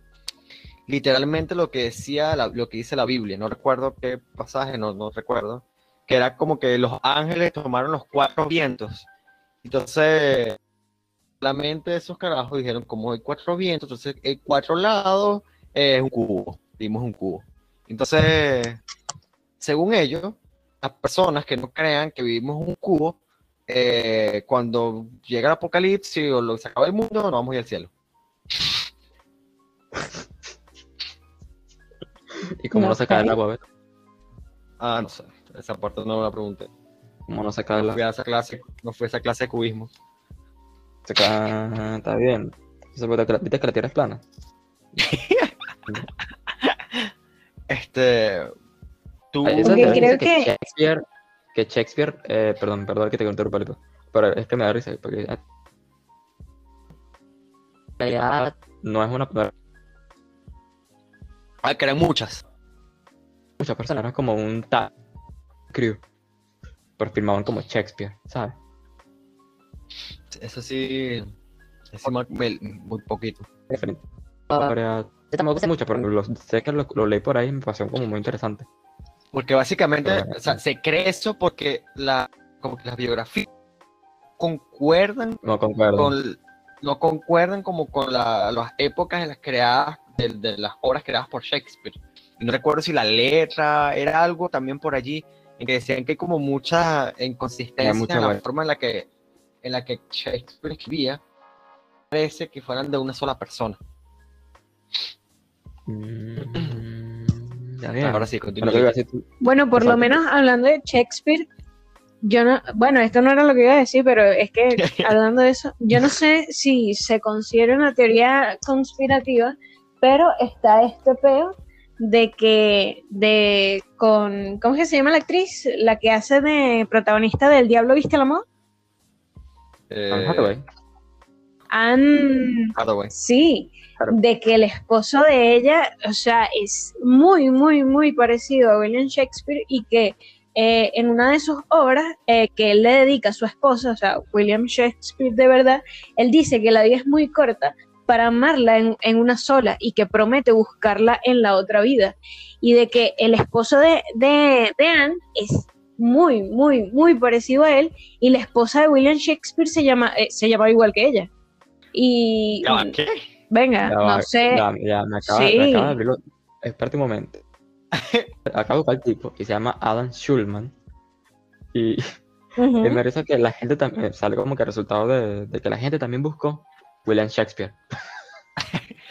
literalmente lo que decía la- lo que dice la Biblia. No recuerdo qué pasaje, no, no recuerdo. Que era como que los ángeles tomaron los cuatro vientos. Entonces, solamente esos carajos dijeron, como hay cuatro vientos, entonces hay cuatro lados, es un cubo. Dimos un cubo. Entonces, según ellos, las personas que no crean que vivimos un cubo, eh, cuando llega el apocalipsis o lo, se acaba el mundo, nos vamos a ir al cielo. <laughs> ¿Y cómo no se cae el Ok. agua? ves? Ah, no sé. Esa parte no me la pregunté. ¿Cómo no se cae el No fui agua? a esa clase, no fui a esa clase de cubismo. Se cae. Está bien. ¿viste que la- ¿Viste que tierra es plana? <laughs> Este. Tú. Creo dice que- Shakespeare, que Shakespeare, eh, perdón, perdón que te interrumpa, Lito, pero es que me da risa, porque realidad no es una no Ah, que eran muchas. muchas personas, era como un tag crew, pero firmaban como Shakespeare, ¿sabes? Eso sí. Eso me- muy poquito. Referente. Ahora, yo tampoco sé mucho, pero lo- sé que lo, lo leí por ahí y me pareció como muy interesante. Porque básicamente, Pero- o sea, se cree eso porque la, como que las biografías concuerdan No concuerdo. con, no concuerdan como con la- las épocas en las creadas, de, de las obras creadas por Shakespeare. No recuerdo si la letra era algo también por allí, en que decían que hay como mucha inconsistencia mucha en la forma en la que en la que Shakespeare escribía. Parece que fueran de una sola persona. Mm. Ahora sí, Bueno, por lo menos hablando de Shakespeare, yo no, bueno, esto no era lo que iba a decir, pero es que <laughs> hablando de eso, yo no sé si se considera una teoría conspirativa, pero está este peo de que de con ¿cómo es que se llama la actriz? La que hace de protagonista del Diablo viste el amor. Eh, Anne Hathaway. Anne Hathaway. Sí, de que el esposo de ella, o sea, es muy, muy, muy parecido a William Shakespeare y que eh, en una de sus obras eh, que él le dedica a su esposa, o sea, William Shakespeare de verdad, él dice que la vida es muy corta para amarla en, en una sola y que promete buscarla en la otra vida. Y de que el esposo de, de, de Anne es muy, muy, muy parecido a él y la esposa de William Shakespeare se llama, eh, se llama igual que ella. Y ¿Qué? venga, Ya no va, sé. Ya, ya, me acaba, Sí. me acaba de abrirlo. Espérate un momento. <laughs> Acabo de el tipo y se llama Adam Schulman. Y, Ujú. y <laughs> me parece que la gente también, sale como que resultado de, de que la gente también buscó William Shakespeare.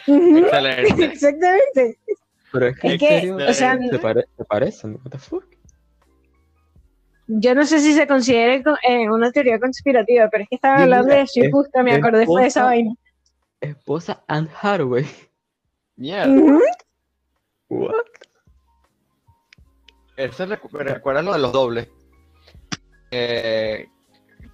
Excelente. <laughs> Exactamente. Pero es que, Es o sea, se, pare- se parecen. What the fuck? yo no sé si se considere co- eh, una teoría conspirativa, pero es que estaba hablando de eso y justo me acordé fue de esa vaina. Esposa Anne Hathaway. Mierda. Ujú. What? Eso recu- me recuerda lo de los dobles. Eh,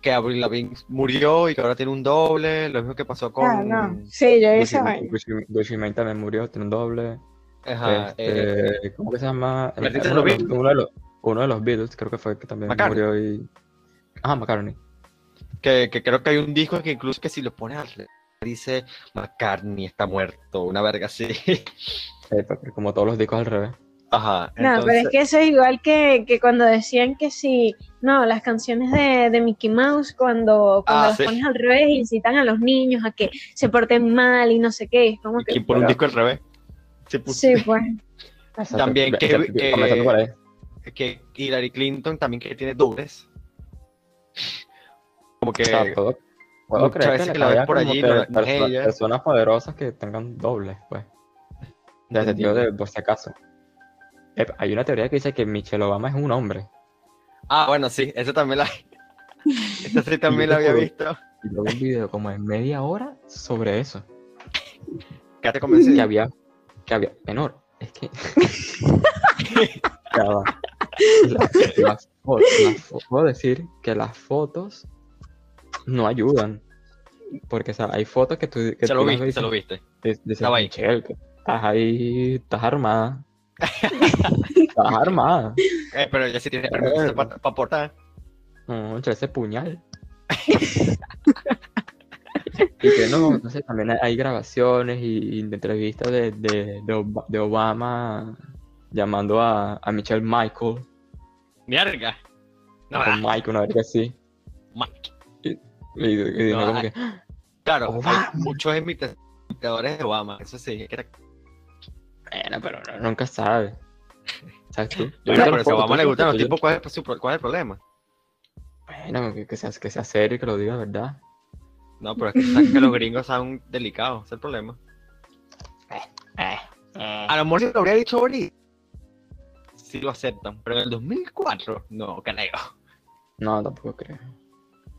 que Avril Lavigne murió y que ahora tiene un doble. Lo mismo que pasó con. Ah, no. Sí, yo esa Gucci- Mane también murió, tiene un doble. Ajá, eh, Este, ¿Cómo que se llama? Martin uno, de los, uno de los- uno de los Beatles, creo que fue que también McCartney. murió y. Ajá, McCartney. que, que creo que hay un disco que incluso que si lo pones dice McCartney está muerto, una verga así. Eh, como todos los discos al revés. Ajá. No, pero es que eso es igual que, que cuando decían que si, no, las canciones de, de Mickey Mouse, cuando, cuando Ah, las sí. pones al revés, incitan a los niños a que se porten mal y no sé qué. Es como que, ¿Quién pone un disco al revés? Sí, pues, sí, pues. <laughs> También que- Exacto, que- por que Hillary Clinton también que tiene dobles. Como que O sea, todo- Puedo Muchas creer veces que la ves por allí, que no- no es perso- ella. personas poderosas que tengan dobles, pues. De ese tipo de, por si acaso. Eh, Hay una teoría que dice que Michelle Obama es un hombre. Ah, bueno, sí, eso también la. <laughs> Eso sí también lo había visto. Y luego un video como de media hora sobre eso. Quédate convencido. Que había, que había, menor, es que. <laughs> Las- las puedo decir que las fotos no ayudan. Porque, o sea, hay fotos que tú. Que Se lo tú las viste, ves se lo viste. dices, dices, Estaba ahí. Michelle, que estás ahí, estás armada. <laughs> estás armada. Eh, pero ya sí permiso para aportar. No, echa ese puñal. <laughs> y que no, no sé, también hay- grabaciones y, y entrevistas de, de, de Ob- de Obama llamando a, a Michelle Michael. Mierda. No, o ah, Michael, una vez así. Mike. Y, y dijo No, como ah, que, Claro, Obama. hay muchos imita- imitadores de Obama, eso sí. que era- bueno, pero no- nunca sabe. ¿Sabes tú? Yo Bueno, pero si a Obama le gustan los tipos, ¿cuál es, cuál el problema? Bueno, que, que sea, que sea serio y que lo diga, ¿verdad? No, pero es que, los gringos son delicados, es el problema. Eh, A lo mejor si lo habría dicho ahorita, sí lo aceptan, pero en el 2004, no creo. No, tampoco creo.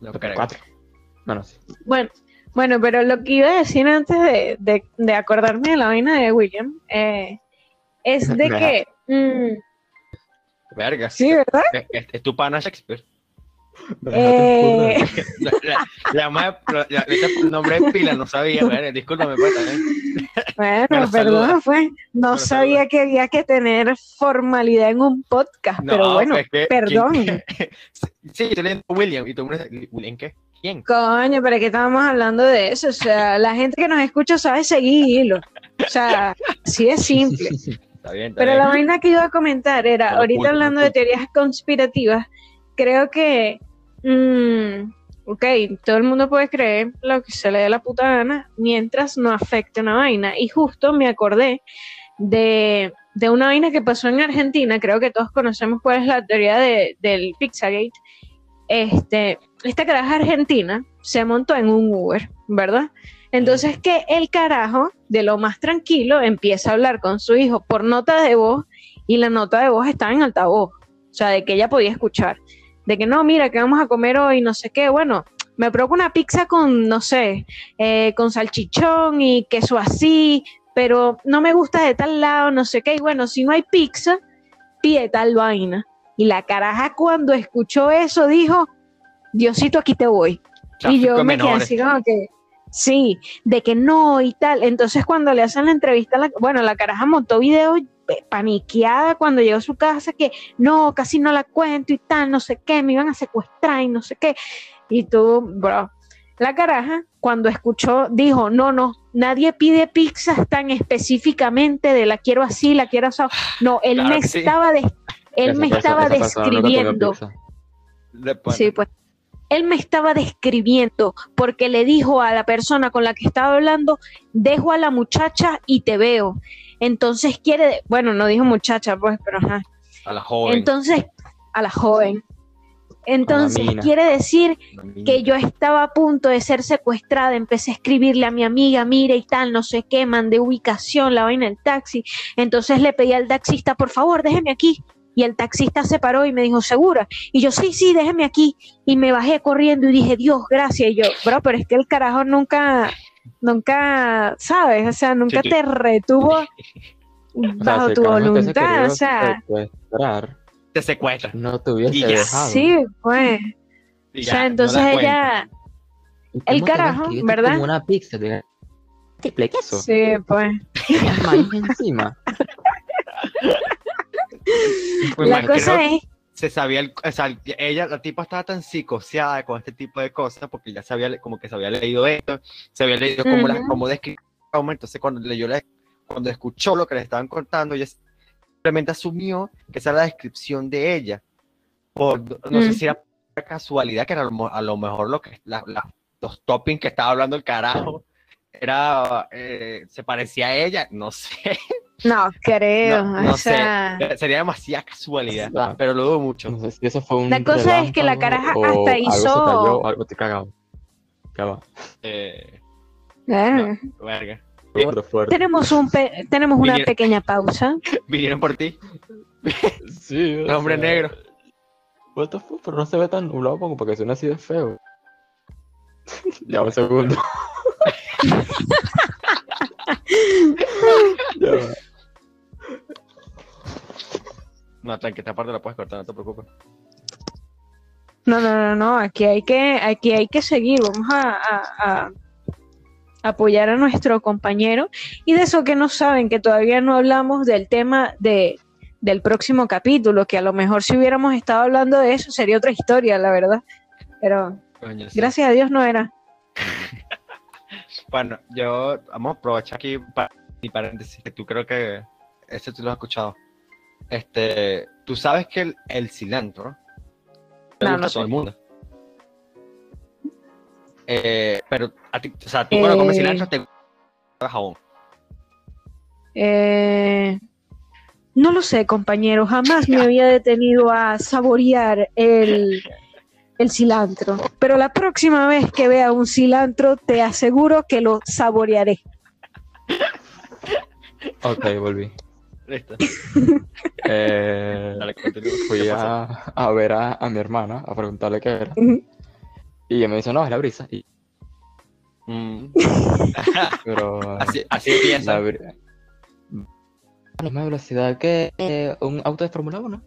No creo. Bueno, sí. Bueno, bueno, pero lo que iba a decir antes de, de- de acordarme de la vaina de William eh, es de que. mm, Verga. sí, ¿verdad? Es, es- es tu pana Shakespeare. Eh, <laughs> La, la, la más- la- la- el nombre de pila no sabía, <laughs> verga, discúlpame, pues, bueno, <laughs> perdón, saluda. fue. No Pero sabía saluda. que había que tener formalidad en un podcast, No, pero bueno, es que- perdón. ¿quién- Sí, estoy leyendo William y tú me dices, ¿William qué? ¿Quién? Coño, pero que estábamos hablando de eso. O sea, la gente que nos escucha sabe seguirlo. O sea, sí es simple. <laughs> Está bien, está Pero bien. la vaina que iba a comentar era, ahorita hablando de teorías conspirativas, creo que, mm, ok, todo el mundo puede creer lo que se le dé la puta gana mientras no afecte una vaina. Y justo me acordé de, de una vaina que pasó en Argentina, creo que todos conocemos cuál es la teoría de- del Pizzagate. Este, esta caraja argentina se montó en un Uber, ¿verdad? Entonces que el carajo, de lo más tranquilo, empieza a hablar con su hijo por nota de voz y la nota de voz estaba en altavoz, o sea, de que ella podía escuchar, de que no, mira, que vamos a comer hoy, no sé qué, bueno, me provoca una pizza con, no sé, eh, con salchichón y queso así, pero no me gusta de tal lado, no sé qué, y bueno, si no hay pizza, pide tal vaina. Y la caraja cuando escuchó eso dijo, Diosito, aquí te voy. Y yo me quedé menores. así como que, sí, de que no y tal. Entonces cuando le hacen la entrevista, la- bueno, la caraja montó video eh, paniqueada cuando llegó a su casa, que no, casi no la cuento y tal, no sé qué, me iban a secuestrar y no sé qué. Y tú, bro, la caraja cuando escuchó dijo, no, no, nadie pide pizzas tan específicamente de la quiero así, la quiero así. No, él Claro me sí. estaba, él me estaba describiendo. Sí, pues. Él me estaba describiendo porque le dijo a la persona con la que estaba hablando, dejo a la muchacha y te veo. Entonces quiere, bueno, no dijo muchacha, pues, pero ajá. A la joven. Entonces, a la joven. Entonces quiere decir que yo estaba a punto de ser secuestrada, empecé a escribirle a mi amiga, mira y tal, no sé qué, mandé ubicación, la vaina del taxi. Entonces le pedí al taxista, por favor, déjeme aquí. Y el taxista se paró y me dijo, ¿segura? Y yo, sí, sí, déjeme aquí. Y me bajé corriendo y dije, Dios, gracias. Y yo, bro, pero es que el carajo nunca, nunca, ¿sabes? O sea, nunca Sí, sí. te retuvo O <laughs> sea, bajo tu voluntad, o sea, secuestrar, Te secuestra. no te hubiese Y ya. dejado. sí, pues. Y O sea, entonces ella, ¿Y el carajo, ¿verdad? Como una pizza, queso. sí, pues. Encima. <laughs> <laughs> Pues La cosa es, se sabía, el, o sea, ella, la tipa estaba tan psicoseada con este tipo de cosas porque ya sabía, como que se había leído esto, se había leído Ujú. cómo describía el trauma, entonces cuando leyó, la- cuando escuchó lo que le estaban contando, ella simplemente asumió que esa era la descripción de ella, por, no sé Mm. si era casualidad, que era a lo, mo- a lo mejor lo que, la- la- los toppings que estaba hablando el carajo, era, eh, se parecía a ella, no <laughs> sé, no creo, no, no o sea, sé, sería demasiada casualidad, Ah. pero lo dudo mucho. No sé si eso fue un La cosa es que la caraja hasta algo se hizo- cayó, o algo te cagado. Ya va. Eh, Verga. no, verga. Tenemos, un pe- tenemos una Vinieron- pequeña pausa. <laughs> Vinieron por ti. <laughs> Sí, El hombre negro. What the fuck, pero no se ve tan nublado como porque suena así de feo. <laughs> ya, un segundo. No, tranqui, esta parte la puedes cortar, no te preocupes. No, no, no, no. Aquí hay que, aquí hay que seguir. Vamos a, a- a apoyar a nuestro compañero. Y de eso que no saben, que todavía no hablamos del tema de, del próximo capítulo, que a lo mejor si hubiéramos estado hablando de eso sería otra historia, la verdad. Pero Coño, sí. gracias a Dios no era. <laughs> Bueno, yo vamos a aprovechar aquí pa- mi paréntesis, que tú creo que ese tú lo has escuchado. Este, tú sabes que el, el cilantro le No, gusta no a todo el mundo. Eh, pero a ti, o sea, tú cuando comes Eh. cilantro te gusta jabón. Eh, no lo sé, compañero. Jamás me había detenido a saborear el, el cilantro. Pero la próxima vez que vea un cilantro, te aseguro que lo saborearé. Ok, volví. Listo. <laughs> Eh, Dale, continúa. fui a, a ver a, a mi hermana a preguntarle qué era. Y ella me dice, no, es la brisa. Y- Mm, <laughs> pero así, así empieza. la bri- a la misma velocidad que eh, un auto de Fórmula 1.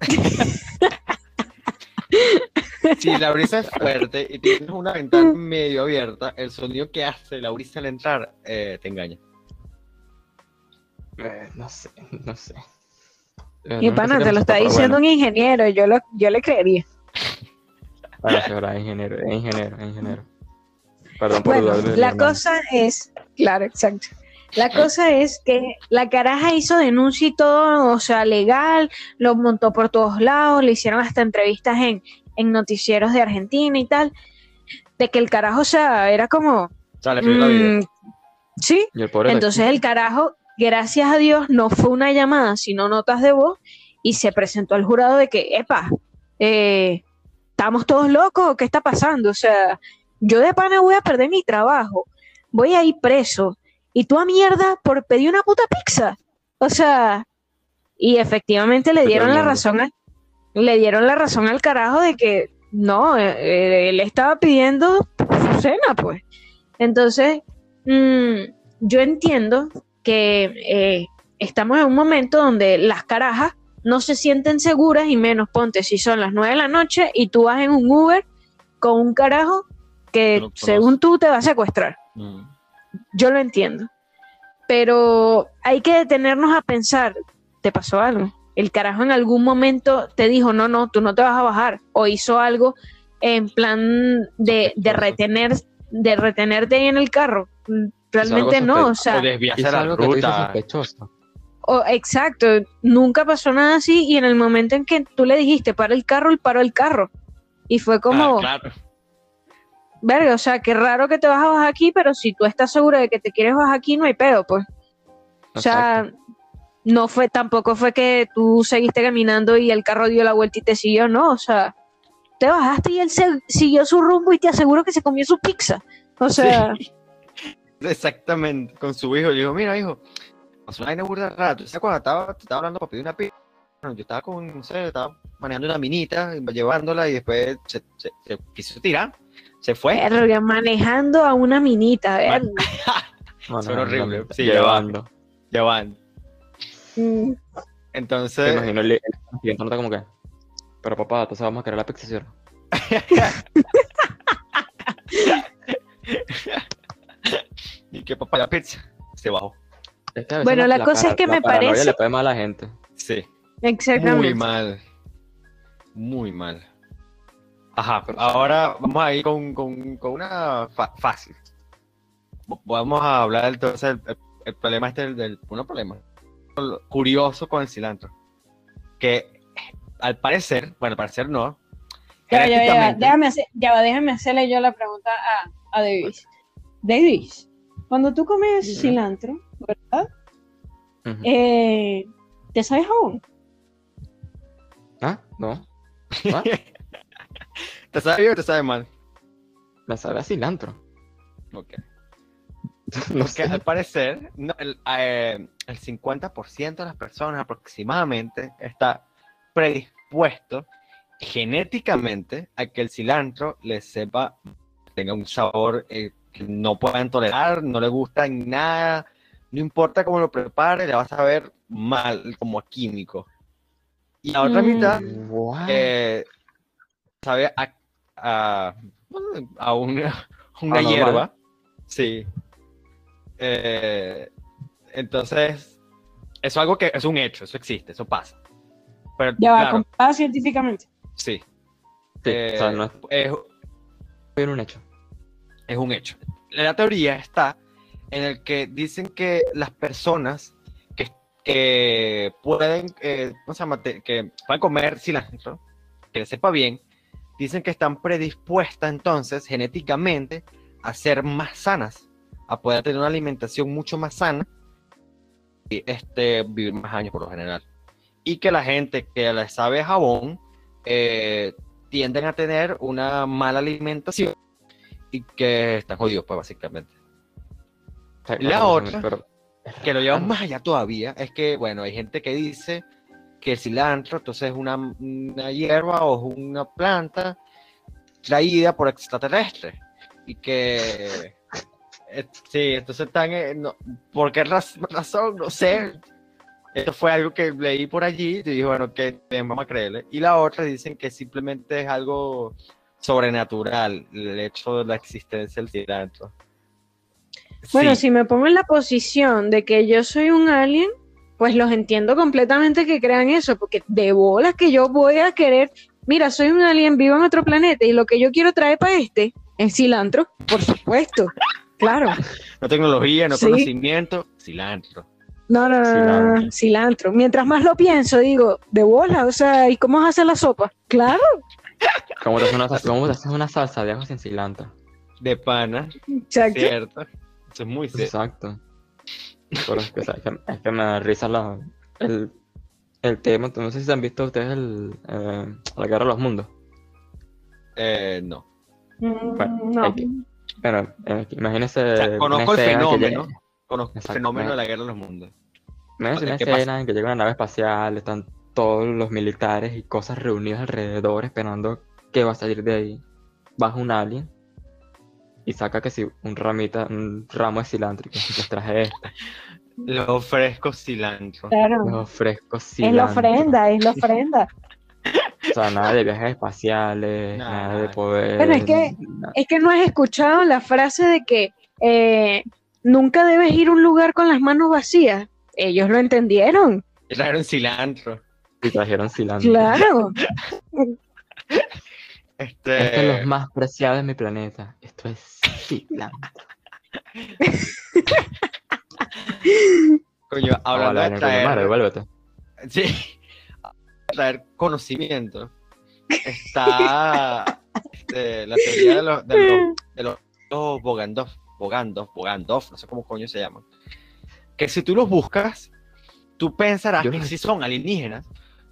<laughs> Si la brisa es fuerte y tienes una ventana <laughs> medio abierta, el sonido que hace la brisa al entrar eh, te engaña. Eh, no sé, no sé. Eh, Y no pana, te lo está diciendo un ingeniero. Yo, lo, yo le creería. Verdad, es ingeniero, es ingeniero, es ingeniero. Perdón por Bueno, la cosa es, claro, exacto. La cosa es que la caraja hizo denuncia y todo, o sea, legal, lo montó por todos lados, le hicieron hasta entrevistas en, en noticieros de Argentina y tal, de que el carajo, o sea, era como, O sea, le pidió la vida. mm, sí, el entonces el carajo, gracias a Dios, no fue una llamada, sino notas de voz, y se presentó al jurado de que, epa, eh, estamos todos locos, ¿qué está pasando? O sea, yo de pana voy a perder mi trabajo, voy a ir preso, y tú a mierda por pedir una puta pizza. O sea, y efectivamente le dieron la razón, a- le dieron la razón al carajo de que no, eh, eh, él estaba pidiendo su cena, pues. Entonces, mm, yo entiendo que eh, estamos en un momento donde las carajas no se sienten seguras y menos ponte si son las 9 de la noche y tú vas en un Uber con un carajo que No según tú te va a secuestrar. Mm. Yo lo entiendo. Pero hay que detenernos a pensar, ¿te pasó algo? El carajo en algún momento te dijo, no, no, tú no te vas a bajar. O hizo algo en plan de, de retener, de retenerte ahí en el carro. Realmente no, o sea, o desviarse la algo que ruta. sospechoso. o- exacto, nunca pasó nada así y en el momento en que tú le dijiste para el carro, él paró el carro. Y fue como, Ah, claro. verga, o sea, qué raro que te vas a bajar aquí, pero si tú estás segura de que te quieres bajar aquí, no hay pedo, pues. O sea, Exacto. No fue, tampoco fue que tú seguiste caminando y el carro dio la vuelta y te siguió, no, o sea, te bajaste y él se, siguió su rumbo y te aseguro que se comió su pizza. O sea, Sí. <laughs> Exactamente, con su hijo. Le digo, mira, hijo, pasó una vaina burda rara. ¿Tú sabes cuando estaba, te estaba hablando para pedir una pizza? Bueno, yo estaba con, no sé, estaba manejando una minita, llevándola y después se, se- se quiso tirar, se fue. verga, manejando a una minita, verga. <laughs> No, horrible. no, Sí, llevando. Llevando. Entonces, imagino el, el siguiente nota como que. Pero papá, entonces vamos a querer la pizza. <laughs> ¿y qué papá la pizza? Se bajó. Es que Bueno, la cosa es que me parece- le puede mal a la gente. Sí. exactamente. Muy mal. Muy mal. Ajá, ahora vamos a ir con, con, con una fa- fácil. Vamos a hablar entonces del el, el problema este del, del uno problema curioso con el cilantro. Que al parecer, bueno, al parecer no. Ya, ya, ya, Déjame, hacer- ya va, déjame hacerle yo la pregunta a, a Davis. Davis, cuando tú comes cilantro, ¿verdad? Eh, ¿Te sabes aún? ¿Ah? ¿No? ¿Ah? <laughs> ¿Te sabe bien o te sabe mal? Me sabe a cilantro. Ok. <laughs> No sé. al parecer, no, el, eh, el 50% de las personas aproximadamente está predispuesto genéticamente a que el cilantro les sepa, tenga un sabor eh, que no puedan tolerar, no le gusta en nada, no importa cómo lo prepare, le va a saber mal, como a químico. Y la otra Mm. mitad eh, sabe a, a, a una, <laughs> una hierba. Sí. Eh, entonces, eso es algo que es un hecho, eso existe, eso pasa. Pero Ya va, claro, comprobado científicamente. sí, Sí, eh, o sea, no es es, un hecho. es un hecho. La teoría está en el que dicen que las personas que, que pueden, eh, ¿cómo se llama? Te- que pueden comer cilantro, que les sepa bien, dicen que están predispuestas entonces genéticamente a ser más sanas, a poder tener una alimentación mucho más sana este, vivir más años por lo general. Y que la gente que le sabe jabón eh, tienden a tener una mala alimentación y que están jodidos, pues básicamente. La otra- Que lo llevan más allá todavía, es que, bueno, hay gente que dice que el cilantro entonces es una, una hierba o es una planta traída por extraterrestres y que sí, entonces están, eh, no, ¿por qué raz- razón? No sé. Esto fue algo que leí por allí y dije, bueno, que vamos a creerle. Y la otra dicen que simplemente es algo sobrenatural el hecho de la existencia del cilantro. Bueno, Sí. si me pongo en la posición de que yo soy un alien, pues los entiendo completamente que crean eso, porque de bolas que yo voy a querer, mira, soy un alien vivo en otro planeta y lo que yo quiero traer para este es cilantro, por supuesto, claro. <laughs> No tecnología, no Sí. conocimiento, cilantro. No, no, no, no, no, Cilantro. cilantro. Mientras más lo pienso, digo, de bola, o sea, ¿y cómo se hace la sopa? Claro, <laughs> ¿Cómo te haces una, salsa- cómo te haces una salsa de ajo sin cilantro? De pana, exacto. cierto. Eso es muy cierto. Exacto. Pero es que, o sea, es que, es que me da risa la, el, el tema. No sé si han visto ustedes el, eh, la guerra de los mundos. Eh, no. Mm, Bueno, no. hay que- Bueno, eh, imagínense. O sea, una conozco el fenómeno. llega- Conozco el fenómeno de la guerra de los mundos. Imagínense una escena en que llega una nave espacial, están todos los militares y cosas reunidos alrededor esperando que va a salir de ahí. Baja un alien y saca que si un ramita, un ramo de cilantro. Les traje esto. Le <laughs> ofrezco cilantro. Claro. Les ofrezco Es la cilantro. ofrenda, es la ofrenda. O sea, nada de viajes espaciales, Nah. nada de poder. Bueno, es que- nada. Es que no has escuchado la frase de que eh, nunca debes ir a un lugar con las manos vacías. Ellos lo entendieron, Le trajeron cilantro. Y trajeron cilantro. claro. <laughs> Este, Esto es lo más preciado de mi planeta. Esto es cilantro. <laughs> coño, hablando Hola, de coño madre, traer, sí, traer conocimiento, está este, la teoría de los, de los, de los, los Bogandov, Bogandov, Bogandov, no sé cómo coño se llaman. Que si tú los buscas, tú pensarás Yo que no- sí son alienígenas,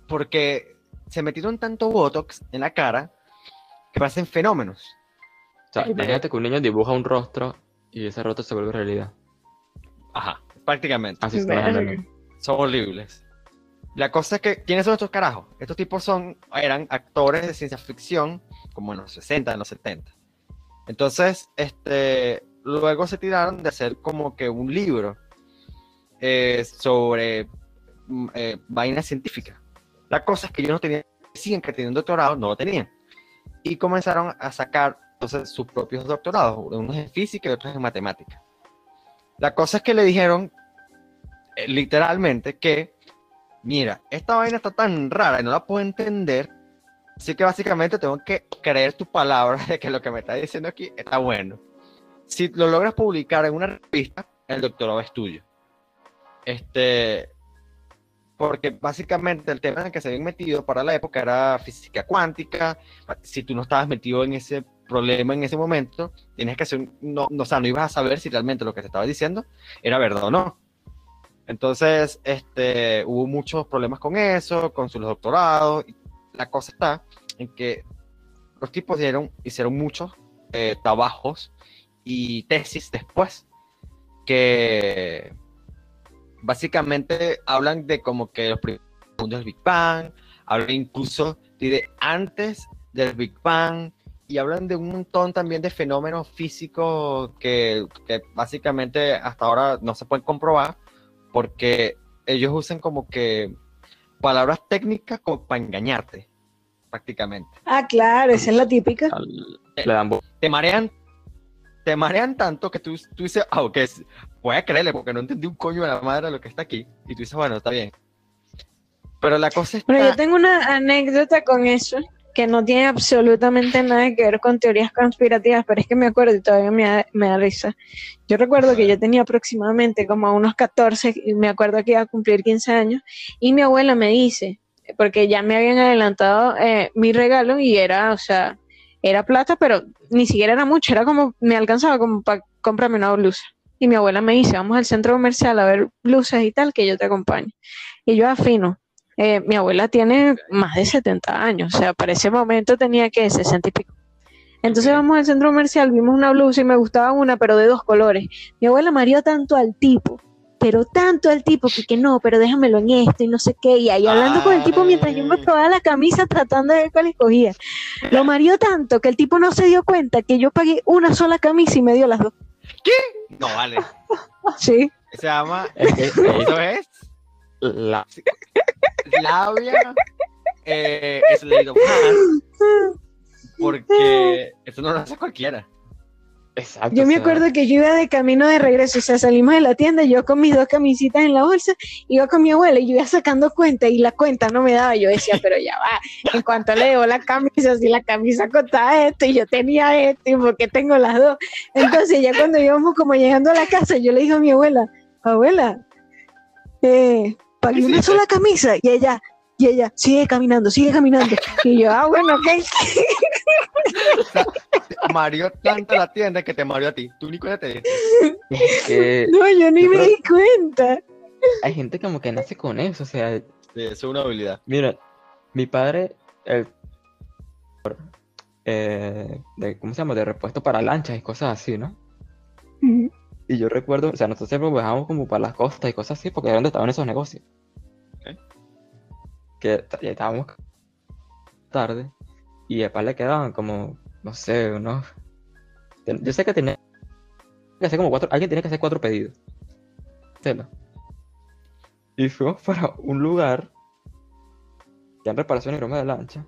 porque se metieron tanto Botox en la cara que parecen fenómenos. O sea, imagínate que un niño dibuja un rostro y ese rostro se vuelve realidad. Ajá, prácticamente. Así está Verga. imaginando. Son horribles. La cosa es que, ¿quiénes son estos carajos? Estos tipos son, eran actores de ciencia ficción, como en los 60, en los 70. Entonces, este, luego se tiraron de hacer como que un libro eh, sobre mm, eh, vainas científicas. La cosa es que ellos no tenían, siguen que tenían doctorado, no lo tenían. Y comenzaron a sacar entonces sus propios doctorados, unos en física y otros en matemática. La cosa es que le dijeron eh, literalmente que, mira, esta vaina está tan rara y no la puedo entender, así que básicamente tengo que creer tu palabra de que lo que me está diciendo aquí está bueno. Si lo logras publicar en una revista, el doctorado es tuyo. Este, porque básicamente el tema en el que se habían metido para la época era física cuántica. Si tú no estabas metido en ese problema en ese momento, tienes que hacer, no, no, o sea, no ibas a saber si realmente lo que te estaba diciendo era verdad o no. Entonces, este, hubo muchos problemas con eso, con sus doctorados. La cosa está en que los tipos dieron, hicieron muchos eh, trabajos y tesis después que básicamente hablan de como que los primeros mundos del Big Bang, hablan incluso de antes del Big Bang y hablan de un montón también de fenómenos físicos que, que básicamente hasta ahora no se pueden comprobar porque ellos usan como que palabras técnicas como para engañarte, prácticamente. Ah, claro, esa es la típica. Al- Le dan bo- Te marean, te marean tanto que tú, tú dices, ah, ok, es- voy a creerle porque no entendí un coño de la madre de lo que está aquí. Y tú dices, bueno, está bien. Pero la cosa está... Bueno, yo tengo una anécdota con eso que no tiene absolutamente nada que ver con teorías conspirativas, pero es que me acuerdo y todavía me da, me da risa. Yo recuerdo que yo tenía aproximadamente como unos 14 y me acuerdo que iba a cumplir 15 años y mi abuela me dice, porque ya me habían adelantado eh, mi regalo y era, o sea, era plata, pero ni siquiera era mucho, era como, me alcanzaba como para comprarme una blusa. Y mi abuela me dice, vamos al centro comercial a ver blusas y tal, que yo te acompaño. Y yo afino. Eh, mi abuela tiene más de 70 años, o sea, para ese momento tenía que 60 y pico. Entonces vamos al centro comercial, vimos una blusa y me gustaba una, pero de dos colores. Mi abuela mareó tanto al tipo, pero tanto al tipo que, que no, pero déjamelo en esto y no sé qué. Y ahí hablando con el tipo mientras yo me probaba la camisa tratando de ver cuál escogía. Lo mareó tanto que el tipo no se dio cuenta que yo pagué una sola camisa y me dio las dos. No, vale. <laughs> Sí. Se llama... Eso es la, labia eh, slate of hand, porque eso no lo hace cualquiera. exacto. Yo o me sea, acuerdo que yo iba de camino de regreso, o sea, salimos de la tienda, yo con mis dos camisitas en la bolsa, iba con mi abuela y yo iba sacando cuenta y la cuenta no me daba, yo decía, <laughs> pero ya va, en cuanto le debo la camisa, si la camisa costaba esto y yo tenía esto y por qué tengo las dos. Entonces ya cuando íbamos como llegando a la casa, yo le dije a mi abuela, abuela, eh, pagué una sola camisa y ella... Y ella, sigue caminando, sigue caminando. Y yo, ah, bueno, ok. Mario tanto la tienda que te mareó a ti. Tú ni cuenta te diste. es que No, yo ni Yo me creo- di cuenta. hay gente como que nace con eso, o sea, Sí, eso es una habilidad. Mira, mi padre, el, eh, de, ¿cómo se llama? De repuesto para lanchas y cosas así, ¿no? Y yo recuerdo, o sea, nosotros siempre viajábamos como para las costas y cosas así, porque era donde estaban esos negocios. Ok. Que ya estábamos tarde y a le quedaban como, no sé, unos... Yo sé que tenía que hacer como cuatro, alguien tenía que hacer cuatro pedidos. Hacerlo. Y fuimos <laughs> para un lugar ya en reparación y broma de lancha.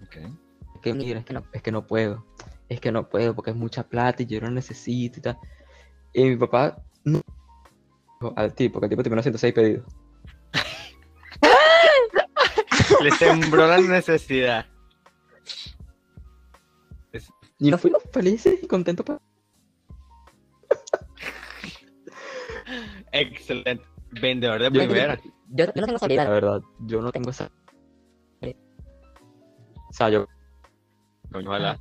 Es que mira, es que, no, es que no puedo. Es que no puedo porque es mucha plata y yo no necesito y tal. Y mi papá no al tipo, que el tipo terminó haciendo seis pedidos. <laughs> Le sembró la necesidad. Y nos fuimos felices y contentos. pa- Excelente. Vendedor de primera. yo- yo no tengo esa habilidad, la verdad. Yo no tengo esa. O sea, yo, Coño, ojalá.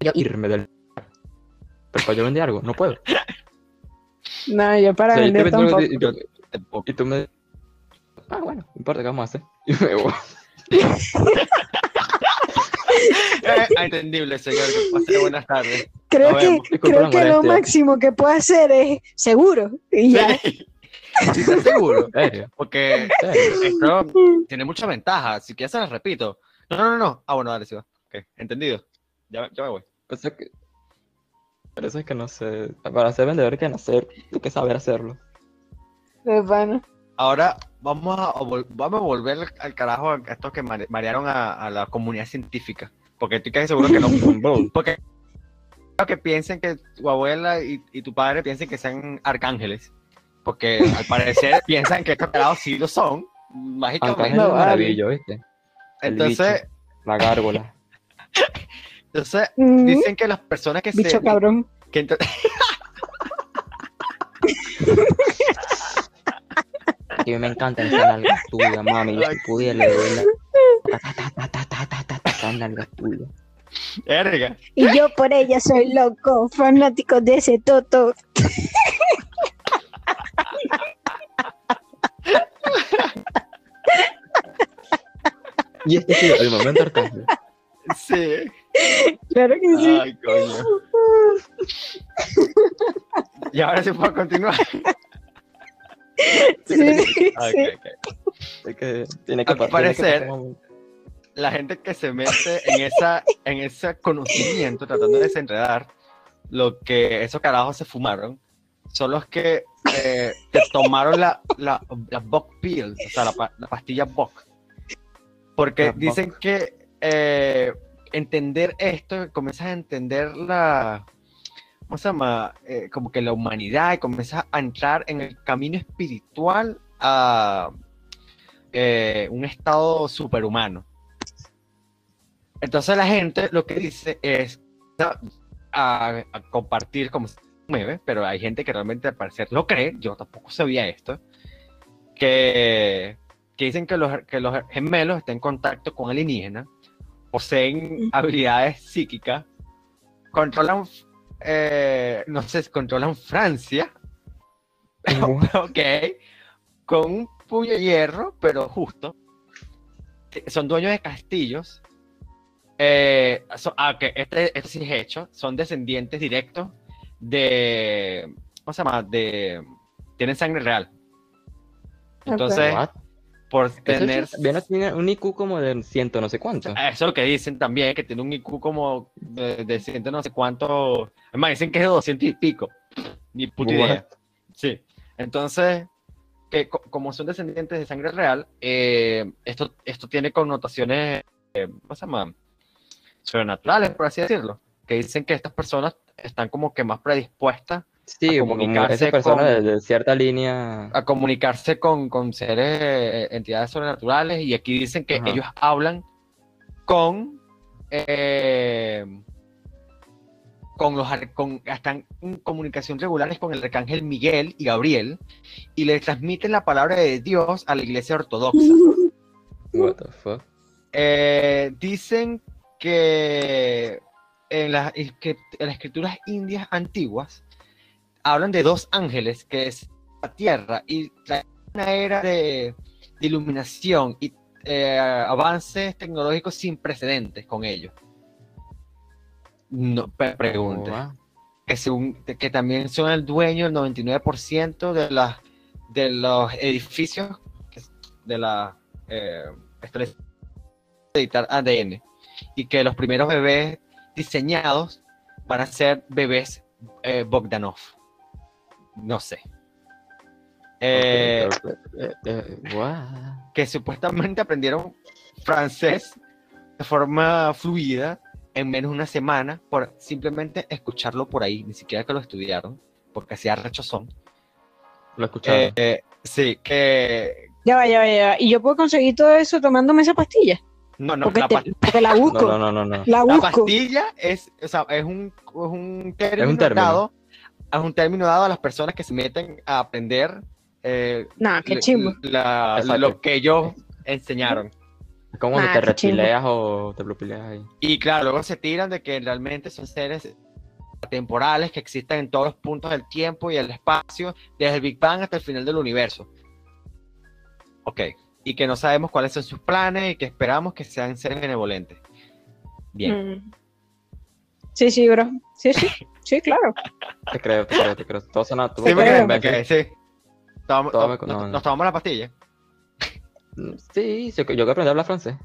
yo irme del. Pero para yo vender algo, no puedo. <laughs> No, yo para O sea, yo te vender tampoco. y, Yo tú- tampoco. y tú me. Ah, bueno, no importa, ¿qué vamos a hacer? <laughs> Y me voy. <laughs> Eh, ah, entendible, señor. Que pase buenas tardes. Creo Nos que, creo que lo máximo que puedo hacer es seguro. Y ya. Sí. Sí, ¿Estás seguro? Porque esto tiene mucha ventaja. Si quieres, se las repito. No, no, no, no. Ah, bueno, dale, sí va. Ok, entendido. Ya, ya me voy. Eso es que. Por eso es que no sé. Para ser vendedor hay que nacer, hay que saber hacerlo. De pana. Ahora vamos a, vamos a volver al- carajo a estos que mare- marearon a, a la comunidad científica. Porque estoy casi seguro que no. <laughs> Porque que piensen que tu abuela y, y tu padre piensen que sean arcángeles. Porque al parecer <laughs> piensan que estos carados sí lo son. Mágicamente. No, es vale. maravilloso, ¿viste? el Entonces, La gárgola. <laughs> Entonces, mm -hmm. dicen que las personas que Bicho se. cabrón. <laughs> Que me encanta esa nalga tuya, mami. Si pudiera le doy la. Tuya. Erga. Y yo por ella soy loco, fanático de ese toto. y este es el momento orgasmo. Sí. Claro que sí. Ay, coño. Y ahora sí puedo continuar. Sí, sí. Ok, sí. ok. Es que tiene que que parecer-. La gente que se mete en esa, en ese conocimiento, tratando de desenredar lo que esos carajos se fumaron, son los que eh, te tomaron la, la, la Bock Pill, o sea, la, la pastilla Bock. Porque La dicen que eh, entender esto, comienzas a entender la, ¿cómo se llama? Eh, como que la humanidad y comienzas a entrar en el camino espiritual a eh, un estado superhumano. Entonces la gente lo que dice es a, a- a compartir como se mueve, pero hay gente que realmente al parecer lo cree, yo tampoco sabía esto, que, que dicen que los, que los gemelos están en contacto con alienígenas, poseen habilidades psíquicas, controlan, eh, no sé, controlan Francia, <laughs> ok, con un puño de hierro, pero justo. Son dueños de castillos. Eh, so- ah, que este, este sí es hecho. Son descendientes directos de. ¿Cómo se llama? De. Tienen sangre real. Entonces? Por tener. Venus tiene un IQ como de ciento no sé cuánto. Eso es lo que dicen también, que tiene un IQ como de, de ciento no sé cuánto. Además, dicen que es de 200 y pico. Ni puta What? idea. Sí. Entonces, que co- como son descendientes de sangre real, eh, esto, esto tiene connotaciones, eh, ¿cómo se llama? Sobrenaturales, por así decirlo. Que dicen que estas personas están como que más predispuestas Sí, a comunicarse persona con- de, de cierta línea. a comunicarse con, con seres, eh, entidades sobrenaturales. Y aquí dicen que Ajá. ellos hablan con. eh, con los con, están en comunicación regulares con el arcángel Miguel y Gabriel y le transmiten la palabra de Dios a la iglesia ortodoxa. <laughs> What the fuck? Eh, dicen que en, las- que en las escrituras indias antiguas hablan de dos ángeles que es la tierra y traen una era de, de iluminación y eh, avances tecnológicos sin precedentes con ellos. No, pre- pregunte. What? que, según- que también son el dueño del 99% de, las de los edificios de la eh, editar ADN y que los primeros bebés diseñados van a ser bebés eh, Bogdanov. No sé. Eh, eh, eh, que supuestamente aprendieron francés de forma fluida en menos de una semana por simplemente escucharlo por ahí, ni siquiera que lo estudiaron, porque hacía rechazón. Lo escucharon. Eh, eh, sí, que Ya va, ya va, ya va. Y yo puedo conseguir todo eso tomándome esa pastilla. no, no, porque, la, te, porque la busco. no, no, no. La la busco. pastilla es, o sea, es un, es un término, un término. dado, es un término dado a las personas que se meten a aprender eh, Nah, qué la- lo que ellos enseñaron. Como cuando Ah, te o te blopileas ahí. Y claro, luego se tiran de que realmente son seres temporales que existen en todos los puntos del tiempo y el espacio, desde el Big Bang hasta el final del universo. Ok. Y que no sabemos cuáles son sus planes y que esperamos que sean seres benevolentes. Bien. Mm. Sí, sí, bro. Sí, sí. <laughs> Sí, claro. Te creo, te creo, te creo. Todo suena, tú Sí, me porque- sí. Tomamos- Todo me- no, nos, no. nos tomamos la pastilla. Sí, yo, yo que aprendí a hablar francés.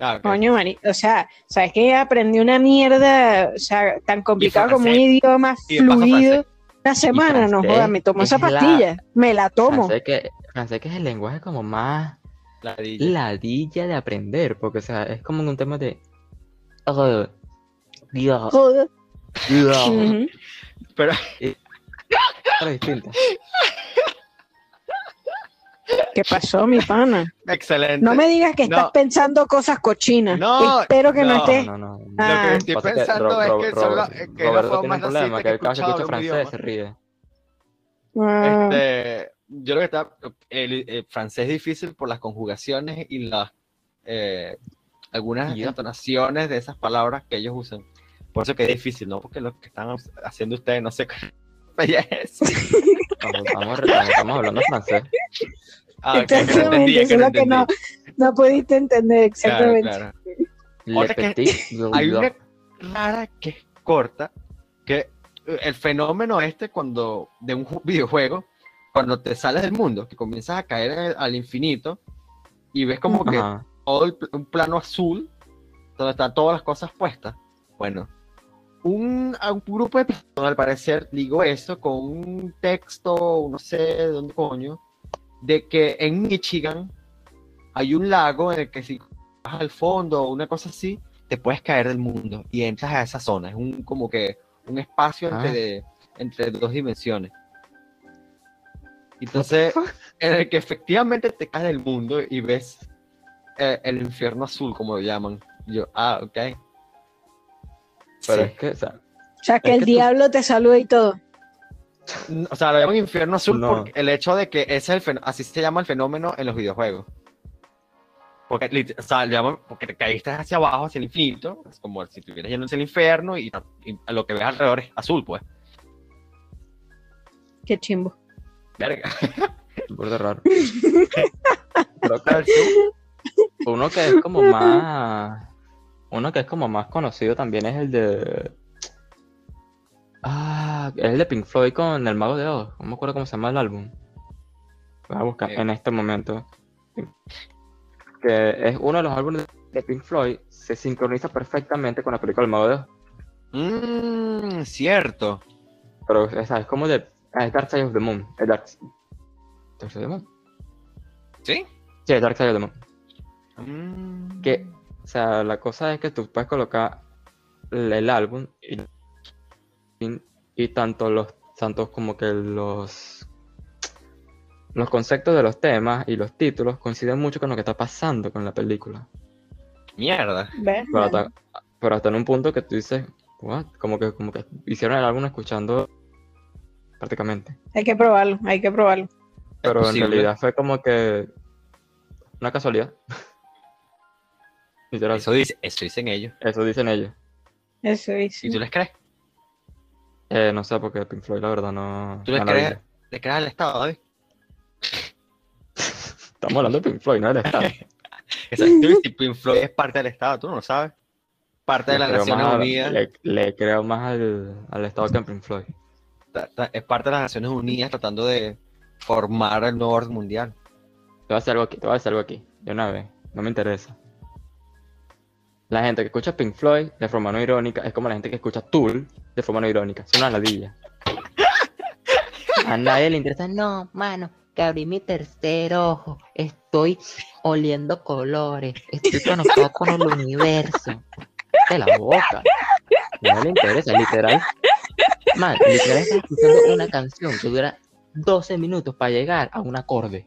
Ah, ok. Coño, Mari. O sea, ¿sabes que aprendí una mierda, o sea, tan complicado como un francés. idioma Y de paso fluido? Una semana, no francés jodas, me tomo esa es la- pastilla. Me la tomo. Francés que, francés que es el lenguaje como más Ladilla. ladilla de aprender, porque o sea, es como un tema de... Uh, Dios, Joder. Dios. Ujú. Pero Pero distinto. ¿Qué pasó, mi pana? excelente. No me digas que No. estás pensando cosas cochinas. No, Espero que no, no, estés. No, no, no. Lo Ah. que estoy que pensando es que, que es la Roberto forma tiene un problema, que que que he escucha francés se ríe. Ah, Este, yo lo que está, el, el francés es difícil por las conjugaciones y las eh, algunas entonaciones de esas palabras que ellos usan. Por eso que es difícil, ¿no? Porque lo que están haciendo ustedes no sé qué <laughs> es. Estamos, hablando francés. Ah, ok, que no Exactamente, entendí, eso que es no lo que no, no pudiste entender Claro, exactamente. claro. Le Otra que- Petit Hay una rara que es corta, que eh, el fenómeno este cuando de un ju- videojuego, cuando te sales del mundo, que comienzas a caer el- al infinito y ves como que todo el un plano azul donde están todas las cosas puestas. Bueno, un, a un grupo de personas al parecer digo eso con un texto, no sé de dónde coño, de que en Michigan hay un lago en el que si vas al fondo o una cosa así, te puedes caer del mundo y entras a esa zona. Es un como que un espacio Ah. entre, entre dos dimensiones. Entonces, en el que efectivamente te caes del mundo y ves eh, el infierno azul, como lo llaman. Y Yo, ah, ok. Pero Sí. es que, o sea, O sea, que el que tú- diablo te salude y todo. O sea, lo llaman infierno azul No. por el hecho de que ese es el así se llama el fenómeno en los videojuegos. Porque, o sea, lo llaman porque te caíste hacia abajo, hacia el infinito, es como si estuvieras yendo hacia el infierno y, y lo que ves alrededor es azul, pues. Qué chimbo. Verga. <laughs> burda raro. <laughs> Creo que uno que es como más. <laughs> Uno que es como más conocido también es el de. Ah, es el de Pink Floyd con El Mago de Oz. No me acuerdo cómo se llama el álbum. Voy a buscar Eh. en este momento. Que es uno de los álbumes de Pink Floyd. Se sincroniza perfectamente con la película El Mago de Oz. Mmm, cierto. Pero o sea, es como de. es Dark Side of the Moon. Dark, Dark Side of the Moon. ¿Sí? Sí, Dark Side of the Moon. Mm. que, o sea, la cosa es que tú puedes colocar el, álbum y, y, tanto los, tanto como que los, los conceptos de los temas y los títulos coinciden mucho con lo que está pasando con la película. Mierda. Pero hasta, pero hasta en un punto que tú dices, what? Como que, como que hicieron el álbum escuchando prácticamente. Hay que probarlo, hay que probarlo. Pero en realidad fue como que una casualidad. Literal, Eso, dice, eso dicen ellos. eso dicen ellos. Eso es. ¿Y tú les crees? Eh, no sé, porque Pink Floyd la verdad no... ¿Tú le no la crees? ¿Le crees al Estado, David? <laughs> Estamos hablando de Pink Floyd, no del Estado. <laughs> Exacto. Si Pink Floyd es parte del Estado, tú no lo sabes. Parte de las Naciones Unidas. Le, le creo más al, al Estado que a Pink Floyd. ta- ta- Es parte de las Naciones Unidas tratando de formar el nuevo orden mundial. Te voy a hacer algo aquí, te voy a hacer algo aquí, de una vez, no me interesa. La gente que escucha Pink Floyd de forma no irónica es como la gente que escucha Tool de forma no irónica. Es una ladilla. A nadie le interesa. No, mano, que abrí mi tercer ojo. Estoy oliendo colores. Estoy conectado con el universo. De la boca. Nadie le interesa, literal. Man, literal escuchando una canción que dura 12 minutos para llegar a un acorde.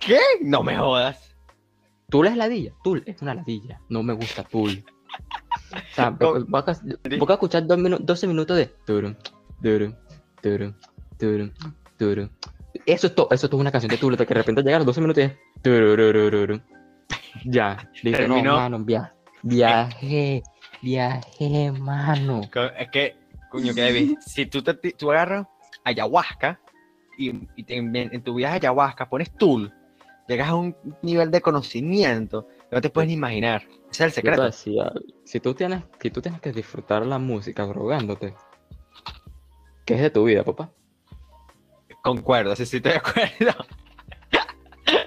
¿Qué? No me jodas. Tool es ladilla. Tool es una ladilla. No me gusta Tool. O sea, <laughs> No. voy a, voy a escuchar dos minu- 12 minutos de. turum, turum, turum, turum, turum. Eso es todo. Eso es toda una canción de. De que de repente llegaron 12 minutos y es. Ya. Terminó. no, mano, via- viajé. Viajé, mano. Es que, coño, que David, <laughs> si tú, te, tú agarras ayahuasca y, y te- en, en tu viaje a ayahuasca pones tool, llegas a un nivel de conocimiento que no te puedes ni imaginar. Ese es el secreto. decía, si tú tienes, si tú tienes que disfrutar la música drogándote, ¿qué es de tu vida, papá? Concuerdo, sí, sí, estoy de acuerdo. <laughs>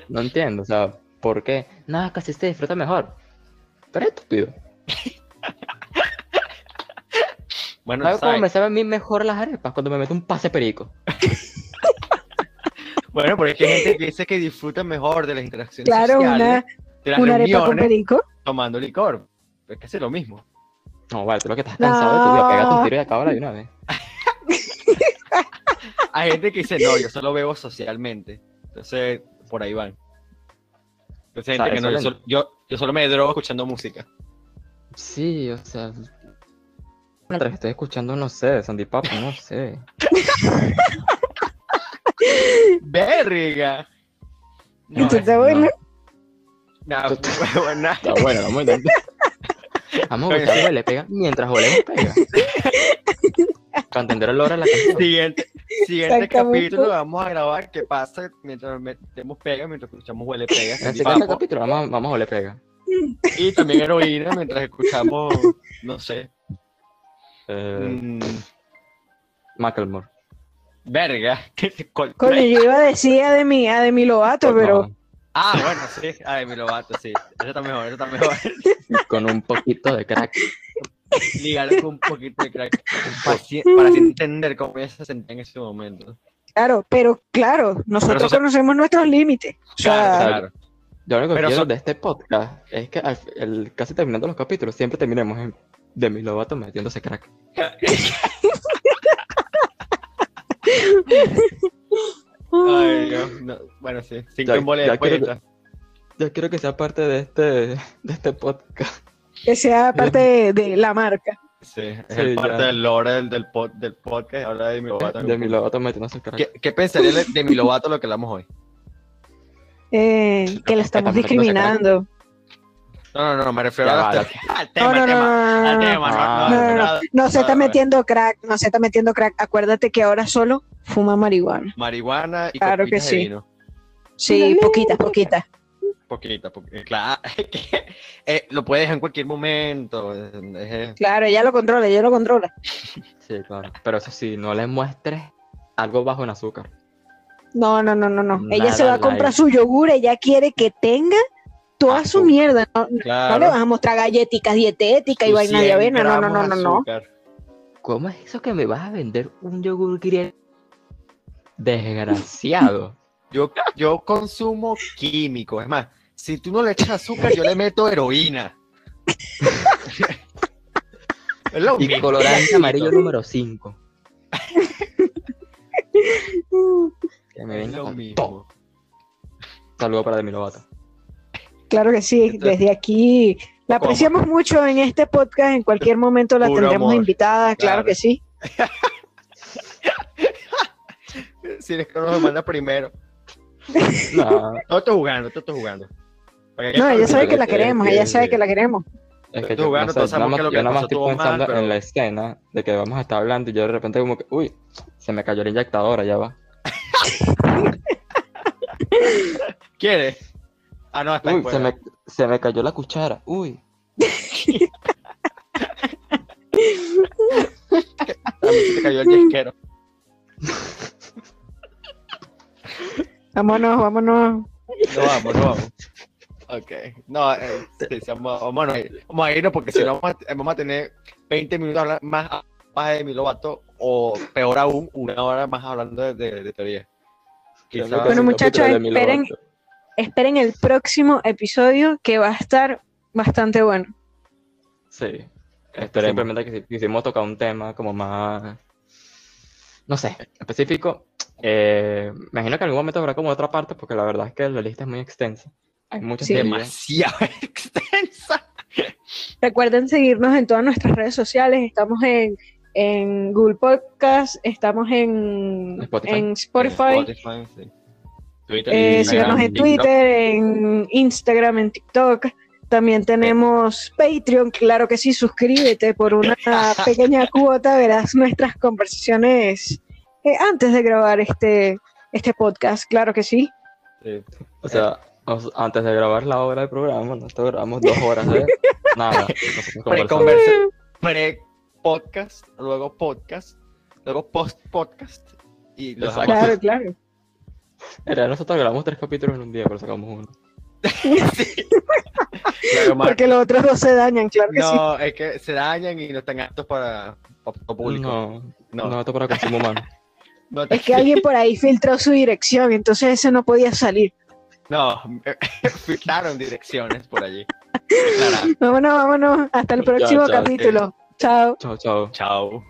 No entiendo, o sea, ¿por qué? No, casi se disfruta mejor. Pero es estúpido. Bueno, ¿Sabes cómo me saben a mí mejor las arepas? Cuando me meto un pase perico. <laughs> bueno, porque hay gente que <laughs> dice que disfruta mejor de las interacciones Claro, sociales, una, de las una arepa con perico. tomando licor. Es que es lo mismo. No, vale, tú lo que estás cansado de tu vida, pégate un No. tiro y acábala de una vez. <laughs> Hay gente que dice, no, yo solo bebo socialmente. Entonces, por ahí van. Entonces, gente que no, yo solo, yo, yo solo me drogo escuchando música. Sí, o sea. Mientras estoy escuchando, no sé, Sandy Pop, no sé. <laughs> ¡Verga! No, Esto es- está bueno. no, bueno, Está bueno, vamos a intentar. Vamos a buscar huele pega mientras olemos pega. Para entender el de la canción. Siguiente, siguiente capítulo vamos a grabar qué pasa mientras metemos pega, mientras escuchamos huele pega. En el siguiente capítulo vamos, vamos a oler pega. Y también heroína mientras escuchamos, no sé. Eh, mm, Macklemore. Verga. <laughs> ¿Cuál- Coño, yo iba a decir a Demi, a Demi Lovato, pero Ah, bueno, sí. Ay, mi lobato, sí. Eso está mejor, eso está mejor. <laughs> Con un poquito de crack. Ligarlo con un poquito de crack. Para así, para así entender cómo ella se sentía en ese momento. claro, pero claro, nosotros conocemos nuestros límites. O sea, Claro, claro. Yo lo único que quiero son- de este podcast es que al, el, casi terminando los capítulos siempre terminemos en Demi Lovato metiéndose crack. <laughs> Ay, Dios, no, Bueno, sí. Cinco Ya- en bola ya quiero- ya. Yo quiero que sea parte de este, de este podcast. que sea <laughs> parte de, de la marca. Sí, es Sí, parte ya. del lore del, del, pod- del podcast. Ahora de mi lobato. Demi Lovato metiéndose. ¿Qué, ¿Qué pensaría de- de mi lobato lo que hablamos hoy? Eh, que la estamos discriminando. No, no, no, me refiero Ya a va, al No, tema, no, al no, tema, no, no, tema, no, Ah. no, no, no, nada. no se está no, metiendo crack, no se está metiendo crack. Acuérdate que ahora solo fuma marihuana. Marihuana y Claro que copitas de sí. vino. Sí, poquitas, poquitas. Poquita, poquita. Claro, que, eh, lo puedes en cualquier momento. Claro, ella lo controla, ella lo controla. Sí, claro. Pero eso sí, no le muestres algo bajo en azúcar. No, no, no, no, no. Ella Nada se va a comprar light. su yogur, ella quiere que tenga toda su Azúcar. mierda. No, le vas a mostrar galletitas dietéticas y vaina de 100 avena. No, no, no, no, no. ¿Cómo es eso que me vas a vender un yogur griego? Desgraciado. <laughs> Yo, yo consumo químicos. Es más, si tú no le echas azúcar, yo le meto heroína. <laughs> es lo Y mismo. colorante amarillo número 5. <laughs> Que me venga lo con mismo. todo. Saludo para Demi Lovato. Claro que sí, desde aquí la ¿Cómo? apreciamos mucho en este podcast. En cualquier momento la Puro tendremos amor. invitada, claro, Claro. que sí. <laughs> Si eres que no me manda primero. No, No estoy jugando, no estoy jugando. No, ella sabe que la queremos, que- ella sabe que la queremos. es Estoy que yo, jugando, no sé, todos sabemos nada que más- lo que yo nada más pasó estoy mal, pensando pero- en la escena de que vamos a estar hablando y yo de repente como que, uy, se me cayó la inyectadora, ya va. <laughs> ¿Quieres? Ah, no, está Uy, se me, se me cayó la cuchara, uy. A mí se cayó el yesquero. Vámonos, vámonos. No vamos, no vamos. Ok. No, eh, sí, sí, vamos, vamos, a ir- vamos a irnos porque si no vamos a, vamos a tener 20 minutos más, más de mi lobato o peor aún, una hora más hablando de, de- de teoría. Bueno, muchachos, esperen. Esperen el próximo episodio que va a estar bastante bueno. Sí. Esperemos. simplemente que quisimos tocar un tema como más, no sé, específico. Eh, me imagino que en algún momento habrá como otra parte, porque la verdad es que la lista es muy extensa. Hay muchos Sí. temas. demasiado <laughs> extensa. Recuerden seguirnos en todas nuestras redes sociales. Estamos en, en Google Podcast, estamos en Spotify. en Spotify. Spotify, sí. Twitter, Eh, síganos en. Twitter, en Instagram, en TikTok. También tenemos Patreon, claro que sí, suscríbete por una <laughs> pequeña cuota, verás nuestras conversaciones eh, antes de grabar este, este podcast, claro que sí. Sí. O sea, antes de grabar la hora del programa, nosotros grabamos dos horas de <laughs> nada. Pre-podcast, luego podcast, luego post-podcast y lo. Claro, claro. En realidad, nosotros grabamos tres capítulos en un día, pero sacamos uno. Sí. <laughs> Porque los otros dos se dañan, claro que sí. No, es que se dañan y no están aptos para, para público. No, No. no, esto para consumo humano. No, te- Es que alguien por ahí filtró su dirección, entonces ese no podía salir. no, <laughs> filtraron direcciones por allí. <laughs> Claro. Vámonos, vámonos. Hasta el próximo chao, capítulo. Chao. Chao, chao. Chao.